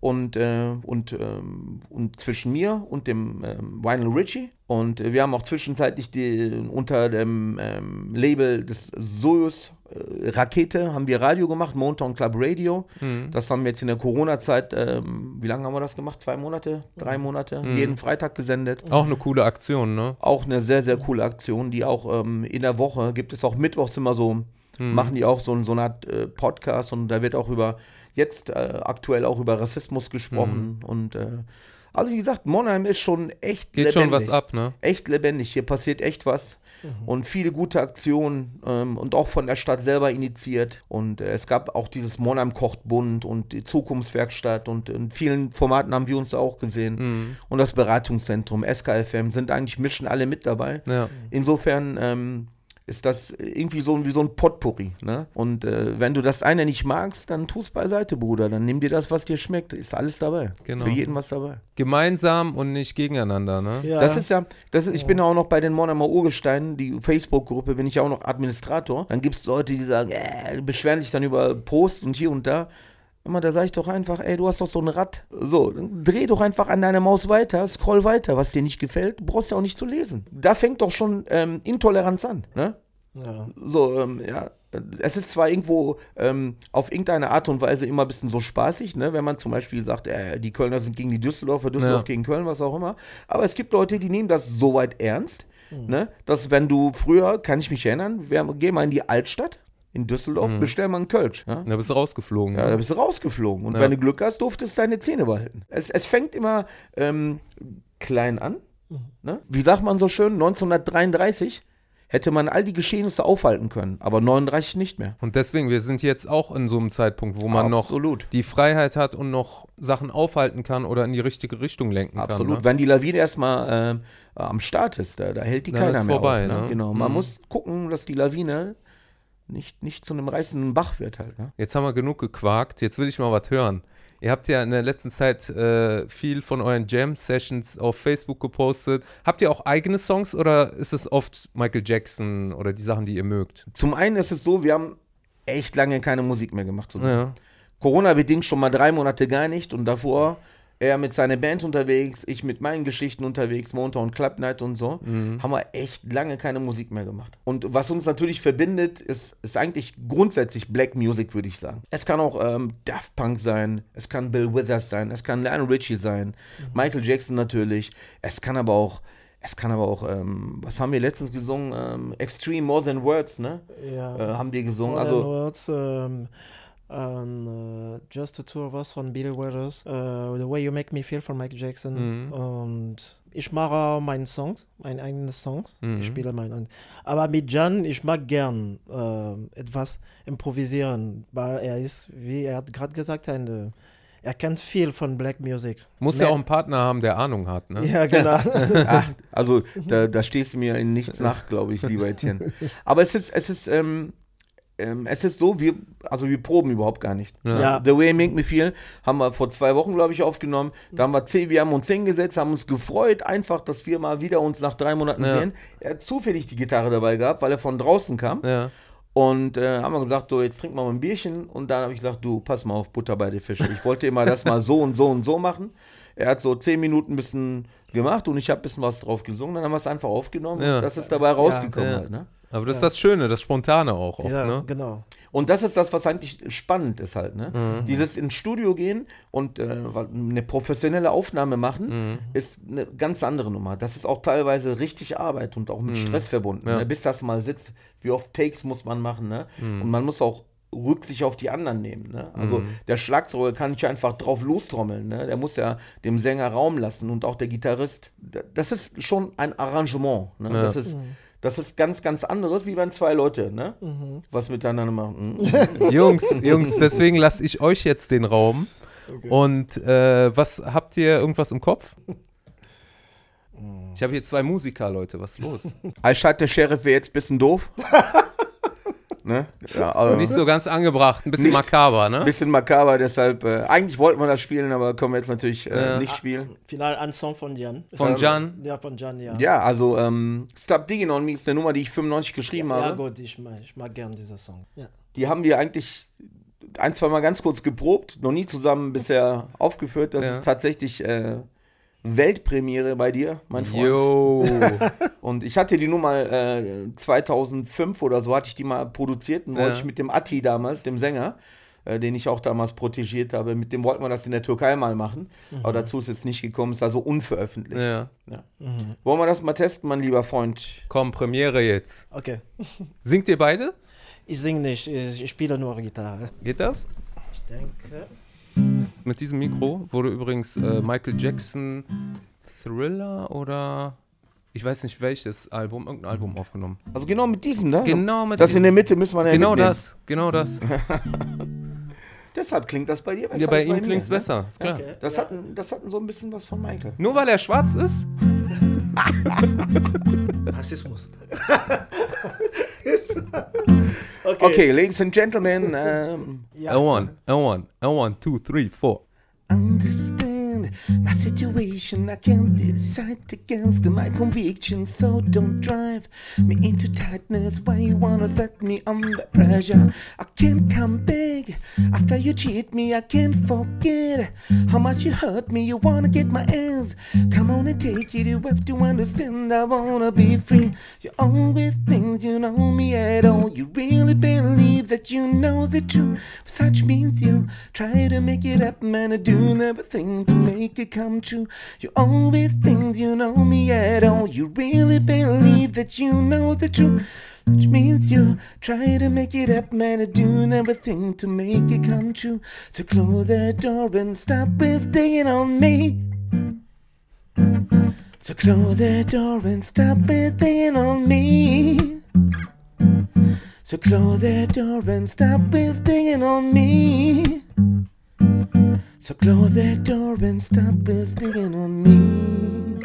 S1: und, äh, und, ähm, und zwischen mir und dem ähm, Vinyl Richie. Und äh, wir haben auch zwischenzeitlich die, unter dem ähm, Label des Sojus äh, Rakete haben wir Radio gemacht, Montown Club Radio. Das haben wir jetzt in der Corona-Zeit, ähm, wie lange haben wir das gemacht? Zwei Monate? Drei Monate? Jeden Freitag gesendet.
S2: auch eine coole Aktion, ne?
S1: Auch eine sehr, sehr coole Aktion, die auch ähm, in der Woche gibt es auch mittwochs immer so, machen die auch so, so eine Art äh, Podcast und da wird auch über, jetzt äh, aktuell auch über Rassismus gesprochen und äh, also wie gesagt, Monheim ist schon echt
S2: Geht schon was ab, ne?
S1: Echt lebendig, hier passiert echt was und viele gute Aktionen ähm, und auch von der Stadt selber initiiert und äh, es gab auch dieses Monheim kocht bunt und die Zukunftswerkstatt und in vielen Formaten haben wir uns da auch gesehen
S2: Mhm.
S1: und das Beratungszentrum, SKFM, sind eigentlich mischen alle mit dabei.
S2: Ja.
S1: Insofern ähm, ist das irgendwie so wie so ein Potpourri. Ne? Und äh, wenn du das eine nicht magst, dann tu's beiseite, Bruder. Dann nimm dir das, was dir schmeckt. Ist alles dabei.
S2: Genau.
S1: Für jeden was dabei.
S2: Gemeinsam und nicht gegeneinander, ne?
S3: Ja.
S1: Das ist ja, das ist, ich bin auch noch bei den Monheimer Urgesteinen, die Facebook-Gruppe, bin ich auch noch Administrator. Dann gibt es Leute, die sagen, äh, beschweren sich dann über Post und hier und da. Immer, da sage ich doch einfach, ey, du hast doch so ein Rad. So, dann dreh doch einfach an deiner Maus weiter, scroll weiter, was dir nicht gefällt. Brauchst ja auch nicht zu lesen. Da fängt doch schon ähm, Intoleranz an, ne?
S3: Ja.
S1: So, ähm, ja. Es ist zwar irgendwo ähm, auf irgendeine Art und Weise immer ein bisschen so spaßig, ne? wenn man zum Beispiel sagt, äh, die Kölner sind gegen die Düsseldorfer, Düsseldorf
S2: Ja.
S1: gegen Köln, was auch immer. Aber es gibt Leute, die nehmen das so weit ernst, ne? dass wenn du früher, kann ich mich erinnern, wir, geh mal in die Altstadt in Düsseldorf, bestell mal einen Kölsch. Ja?
S2: Da bist du rausgeflogen.
S1: Ja,
S2: ne?
S1: da bist du rausgeflogen. Und
S2: Ja.
S1: wenn du Glück hast, durftest du deine Zähne behalten. Es, es fängt immer ähm, klein an. Ne? Wie sagt man so schön, 1933 hätte man all die Geschehnisse aufhalten können, aber 39 nicht mehr.
S2: Und deswegen, wir sind jetzt auch in so einem Zeitpunkt, wo man
S1: Absolut.
S2: noch die Freiheit hat und noch Sachen aufhalten kann oder in die richtige Richtung lenken
S1: Absolut.
S2: kann. Ne?
S1: Wenn die Lawine erstmal ähm, am Start ist, da, da hält die
S2: Dann
S1: keiner
S2: ist
S1: mehr
S2: vorbei,
S1: auf. Ne?
S2: ne?
S1: Genau. Man
S2: Mhm.
S1: muss gucken, dass die Lawine nicht, nicht zu einem reißenden Bach wird halt. Ne?
S2: Jetzt haben wir genug gequakt, jetzt will ich mal was hören. Ihr habt ja in der letzten Zeit äh, viel von euren Jam-Sessions auf Facebook gepostet. Habt ihr auch eigene Songs oder ist es oft Michael Jackson oder die Sachen, die ihr mögt?
S1: Zum einen ist es so, wir haben echt lange keine Musik mehr gemacht zusammen.
S2: Ja.
S1: Corona-bedingt schon mal drei Monate gar nicht und davor er mit seiner Band unterwegs, ich mit meinen Geschichten unterwegs, Montag Club Night und so, haben wir echt lange keine Musik mehr gemacht. Und was uns natürlich verbindet, ist, ist eigentlich grundsätzlich Black Music, würde ich sagen. Es kann auch ähm, Daft Punk sein, es kann Bill Withers sein, es kann Lionel Richie sein, Michael Jackson natürlich, es kann aber auch es kann aber auch, ähm, was haben wir letztens gesungen? Ähm, Extreme More Than Words, ne?
S3: Ja.
S1: Äh, haben wir gesungen.
S3: More
S1: Also,
S3: Than Words, ähm, ähm, äh, Just the Two of Us von Bill Withers, äh, The Way You Make Me Feel von Mike Jackson
S2: Mhm.
S3: und ich mache meine Songs, meine eigenen Songs,
S2: Mhm.
S3: ich spiele meine aber mit Jan, ich mag gern äh, etwas improvisieren, weil er ist, wie er hat gerade gesagt, ein, er kennt viel von Black Music.
S2: Muss ja auch einen Partner haben, der Ahnung hat, ne?
S3: Ja, genau.
S1: Ach, also da, da stehst du mir in nichts nach, glaube ich, lieber Etienne. Aber es ist, es ist, ähm, ähm, es ist so, wir, also wir proben überhaupt gar nicht.
S2: Ja.
S3: Ja.
S1: The Way You Make Me Feel haben wir vor zwei Wochen, glaube ich, aufgenommen. Da haben wir zehn, wir haben uns hingesetzt, haben uns gefreut, einfach, dass wir mal wieder uns nach drei Monaten
S2: Ja.
S1: sehen. Er hat zufällig die Gitarre dabei gehabt, weil er von draußen kam.
S2: Ja.
S1: Und äh, haben wir gesagt, so, jetzt trinken wir mal ein Bierchen. Und dann habe ich gesagt, du, pass mal auf, Butter bei den Fische. Ich wollte immer das mal so und so und so machen. Er hat so zehn Minuten ein bisschen gemacht und ich habe ein bisschen was drauf gesungen. Dann haben wir es einfach aufgenommen
S2: Ja.
S1: und das ist dabei rausgekommen
S2: Ja.
S1: halt. Ne?
S2: Aber das ist das Schöne, das Spontane auch oft,
S3: ja,
S2: ne?
S3: genau.
S1: Und das ist das, was eigentlich spannend ist halt. Ne?
S2: Mhm.
S1: Dieses ins Studio gehen und äh, eine professionelle Aufnahme machen,
S2: Mhm.
S1: ist eine ganz andere Nummer. Das ist auch teilweise richtig Arbeit und auch mit Stress verbunden.
S2: Mhm. Ja.
S1: Ne? Bis das mal sitzt, wie oft Takes muss man machen. Ne?
S2: Mhm.
S1: Und man muss auch Rücksicht auf die anderen nehmen. Ne? Also
S2: Mhm.
S1: der Schlagzeuger kann nicht einfach drauf lostrommeln. Ne? Der muss ja dem Sänger Raum lassen und auch der Gitarrist. Das ist schon ein Arrangement. Ne?
S2: Ja.
S1: Das, ist, das ist ganz, ganz anderes, wie wenn zwei Leute ne? was miteinander machen. Mhm.
S2: Jungs, Jungs, deswegen lasse ich euch jetzt den Raum. Und äh, was habt ihr irgendwas im Kopf? Ich habe hier zwei Musiker, Leute, was ist los?
S1: Alstadt, der Sheriff wäre jetzt ein bisschen doof. Ne? Ja, also
S2: Nicht so ganz angebracht, ein bisschen
S1: Nicht-
S2: makaber, ne?
S1: ein bisschen makaber, deshalb, äh, eigentlich wollten wir das spielen, aber können wir jetzt natürlich äh,
S2: Ja.
S1: nicht spielen.
S3: Final ein Song von Jan.
S2: Von Jan?
S3: Ja, von Jan, ja.
S1: Ja, also ähm, Stop Digging on Me ist eine Nummer, die ich 95 geschrieben
S3: Ja,
S1: habe.
S3: gut, ich mag, ich mag gern diesen Song. Ja.
S1: Die haben wir eigentlich ein, zwei Mal ganz kurz geprobt, noch nie zusammen bisher aufgeführt. Das
S2: Ja.
S1: ist tatsächlich äh, Weltpremiere bei dir, mein Freund.
S2: Yo.
S1: Und ich hatte die Nummer äh, 2005 oder so, hatte ich die mal produziert und wollte
S2: Ja.
S1: ich mit dem Atti damals, dem Sänger, äh, den ich auch damals protegiert habe, mit dem wollten wir das in der Türkei mal machen. Aber dazu ist jetzt nicht gekommen, ist also unveröffentlicht.
S2: ja.
S1: Wollen wir das mal testen, mein lieber Freund?
S2: Komm, Premiere jetzt.
S3: Okay.
S2: Singt ihr beide?
S3: Ich singe nicht, ich, ich spiele nur Gitarre.
S2: Geht das?
S3: Ich denke.
S2: Mit diesem Mikro wurde übrigens äh, Michael Jackson Thriller oder ich weiß nicht welches Album, irgendein Album aufgenommen.
S1: Also genau mit diesem, ne?
S2: Genau mit
S1: Das in
S2: diesem.
S1: der Mitte müssen wir ja
S2: Genau
S1: mitnehmen.
S2: das, genau das.
S1: Deshalb klingt das bei dir besser.
S2: Ja, bei
S1: als
S2: ihm klingt es
S1: ne?
S2: besser, ist klar.
S3: Okay.
S1: Das,
S3: ja.
S1: hat, ein- das hat so ein bisschen was von Michael.
S2: Nur weil er schwarz ist?
S3: Rassismus.
S1: Okay, Ladies and Gentlemen, ähm,
S3: Ja.
S2: A one, a one, a one, two, three, four.
S1: understand my situation. I can't decide against my conviction, so don't drive me into tightness. Why you wanna set me under pressure? I can't come back after you cheat me. I can't forget how much you hurt me. You wanna get my ass? Come on and take it. You have to understand. I wanna be free. You always think you know me at all. You really believe that you know the truth. Such means you try to make it up, man. I do everything to make it come true. You always think you know me at all. You really believe that you know the truth. Which means you try to make it up, man. I do everything to make it come true. So close the door and stop digging on me. So close the door and stop digging on me. So close the door and stop digging on me. So close the door and stop digging on me.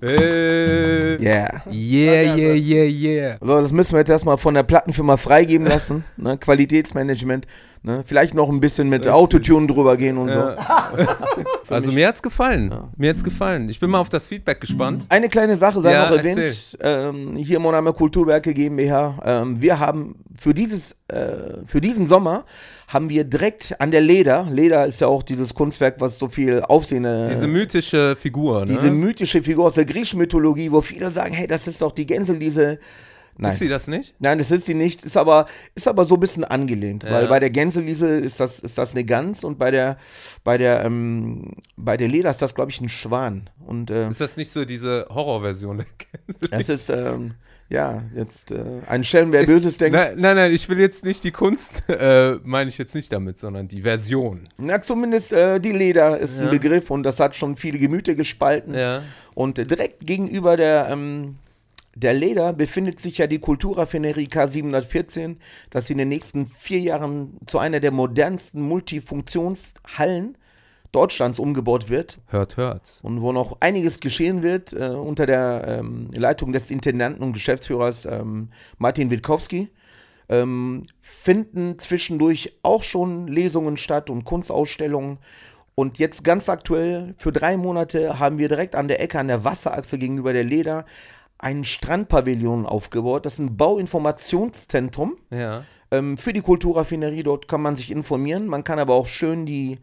S2: Hey.
S1: Yeah.
S2: Yeah, yeah, yeah, yeah.
S1: So, das müssen wir jetzt erstmal von der Plattenfirma freigeben lassen. ne? Qualitätsmanagement. Ne? Vielleicht noch ein bisschen mit Autotune drüber gehen und so.
S2: Also mir hat's gefallen.
S1: Ja.
S2: Mir hat's gefallen. Ich bin mal auf das Feedback gespannt.
S1: Eine kleine Sache sei
S2: Ja,
S1: noch erwähnt. Ähm, hier Moname Kulturwerke GmbH. Ähm, wir haben für dieses, äh, für diesen Sommer haben wir direkt an der Leder, Leder ist ja auch dieses Kunstwerk, was so viel Aufsehen, äh,
S2: Diese mythische Figur, ne?
S1: diese mythische Figur aus der griechischen Mythologie, wo viele sagen, hey, das ist doch die Gänseliese. Nein.
S2: Ist sie das nicht?
S1: Nein, das ist sie nicht, ist aber, ist aber so ein bisschen angelehnt,
S2: Ja.
S1: weil bei der Gänseliesel ist das, ist das eine Gans und bei der, bei der, ähm, bei der Leder ist das, glaube ich, ein Schwan. Und äh,
S2: Ist das nicht so diese Horrorversion? der Gänse?
S1: es ist, ähm, ja, jetzt äh, ein Schelm, wer Böses denkt.
S2: Nein, nein, nein, ich will jetzt nicht die Kunst, äh, meine ich jetzt nicht damit, sondern die Version.
S1: Na, zumindest äh, die Leder ist
S2: Ja.
S1: ein Begriff und das hat schon viele Gemüter gespalten.
S2: Ja.
S1: Und äh, direkt gegenüber der, ähm, der Leder befindet sich ja die Kulturraffinerie K714, das in den nächsten vier Jahren zu einer der modernsten Multifunktionshallen Deutschlands umgebaut wird
S2: Hört, hört.
S1: und wo noch einiges geschehen wird äh, unter der ähm, Leitung des Intendanten und Geschäftsführers ähm, Martin Witkowski. Ähm, finden zwischendurch auch schon Lesungen statt und Kunstausstellungen. Und jetzt ganz aktuell, für drei Monate, haben wir direkt an der Ecke, an der Wasserachse gegenüber der Leder, einen Strandpavillon aufgebaut. Das ist ein Bauinformationszentrum
S2: Ja.
S1: ähm, für die Kulturraffinerie. Dort kann man sich informieren. Man kann aber auch schön die,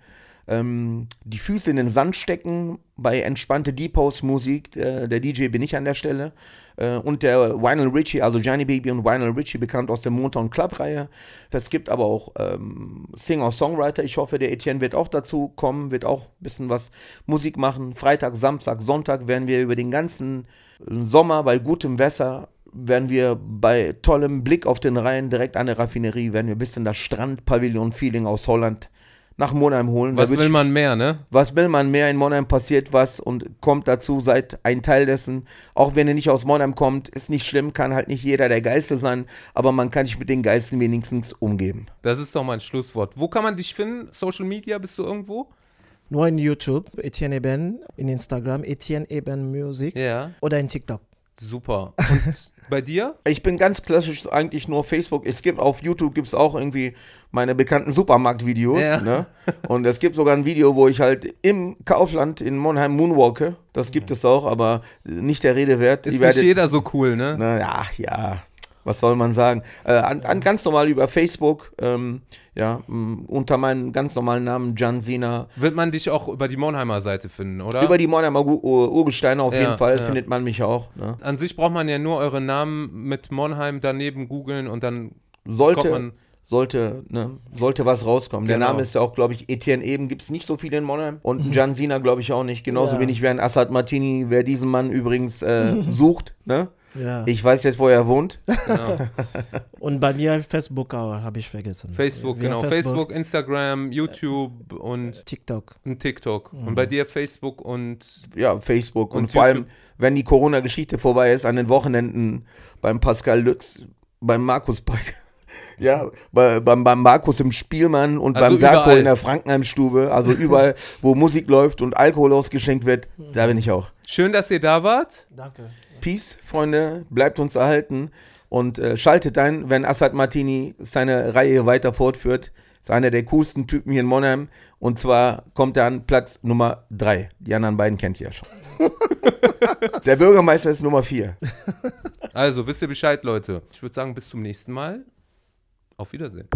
S1: ähm, die Füße in den Sand stecken bei entspannte Deep House Musik. Äh, der DJ bin ich an der Stelle. Äh, und der Vinyl Richie, also Johnny Baby und Vinyl Richie, bekannt aus der Motown Club Reihe. Es gibt aber auch ähm, Singer-Songwriter. Ich hoffe, der Etienne wird auch dazu kommen, wird auch ein bisschen was Musik machen. Freitag, Samstag, Sonntag werden wir über den ganzen Sommer bei gutem Wetter werden wir bei tollem Blick auf den Rhein direkt an der Raffinerie, werden wir ein bisschen das Strandpavillon-Feeling aus Holland nach Monheim holen.
S2: Was will man mehr, ne?
S1: was will man mehr? In Monheim passiert was und kommt dazu, seid ein Teil dessen. Auch wenn ihr nicht aus Monheim kommt, ist nicht schlimm, kann halt nicht jeder der Geilste sein, aber man kann sich mit den Geilsten wenigstens umgeben.
S2: Das ist doch mein Schlusswort. Wo kann man dich finden? Social Media, bist du irgendwo?
S3: Nur in YouTube, Etienne Eben, in Instagram, Etienne Eben Music
S2: Ja,
S3: oder in TikTok.
S2: Super. Und bei dir?
S1: Ich bin ganz klassisch eigentlich nur Facebook. Es gibt auf YouTube gibt es auch irgendwie meine bekannten Supermarktvideos.
S2: Ja.
S1: Ne? Und es gibt sogar ein Video, wo ich halt im Kaufland in Monheim moonwalke. Das gibt es auch, aber nicht der Rede wert.
S2: Ist
S1: Die
S2: nicht
S1: werdet-
S2: jeder so cool, ne?
S1: Na, ja, ja, was soll man sagen? Äh, an, an ganz normal über Facebook, ähm, ja, m, unter meinem ganz normalen Namen Jan Sina.
S2: Wird man dich auch über die Monheimer Seite finden, oder?
S1: Über die Monheimer Ur- Ur- Urgesteine auf
S2: Ja,
S1: jeden Fall
S2: ja.
S1: findet man mich auch. Ne?
S2: An sich braucht man ja nur euren Namen mit Monheim daneben googeln und dann kommt
S1: Sollte,
S2: man.
S1: sollte, ne, sollte was rauskommen. Der
S2: Genau.
S1: Name ist ja auch, glaube ich, Etienne Eben, gibt es nicht so viele in Monheim. Und Jan Sina, glaube ich, auch nicht. Genauso
S3: Ja.
S1: wenig wie ein Assad Martini, wer diesen Mann übrigens äh, sucht. Ne?
S3: Ja.
S1: Ich weiß jetzt, wo er wohnt.
S2: Genau.
S3: Und bei mir Facebook auch, habe ich vergessen.
S2: Facebook, genau. Facebook, Instagram, YouTube und,
S3: TikTok.
S2: und TikTok.
S1: Mhm.
S2: Und bei dir Facebook und
S1: Ja, Facebook. Und,
S2: Und
S1: vor
S2: YouTube.
S1: allem, wenn die Corona-Geschichte vorbei ist, an den Wochenenden beim Pascal Lütz, beim Markus Park. Ja, bei, beim, beim Markus im Spielmann und
S2: Also
S1: beim Darko
S2: überall.
S1: in der Frankenheimstube, also überall, wo Musik läuft und Alkohol ausgeschenkt wird, da bin ich auch.
S2: schön, dass ihr da wart.
S3: Danke.
S1: Peace, Freunde, bleibt uns erhalten und äh, schaltet ein, wenn Assad Martini seine Reihe weiter fortführt. Ist einer der coolsten Typen hier in Monheim und zwar kommt er an Platz Nummer 3. Die anderen beiden kennt ihr ja schon. der Bürgermeister ist Nummer 4.
S2: Also, wisst ihr Bescheid, Leute. Ich würde sagen, bis zum nächsten Mal. Auf Wiedersehen.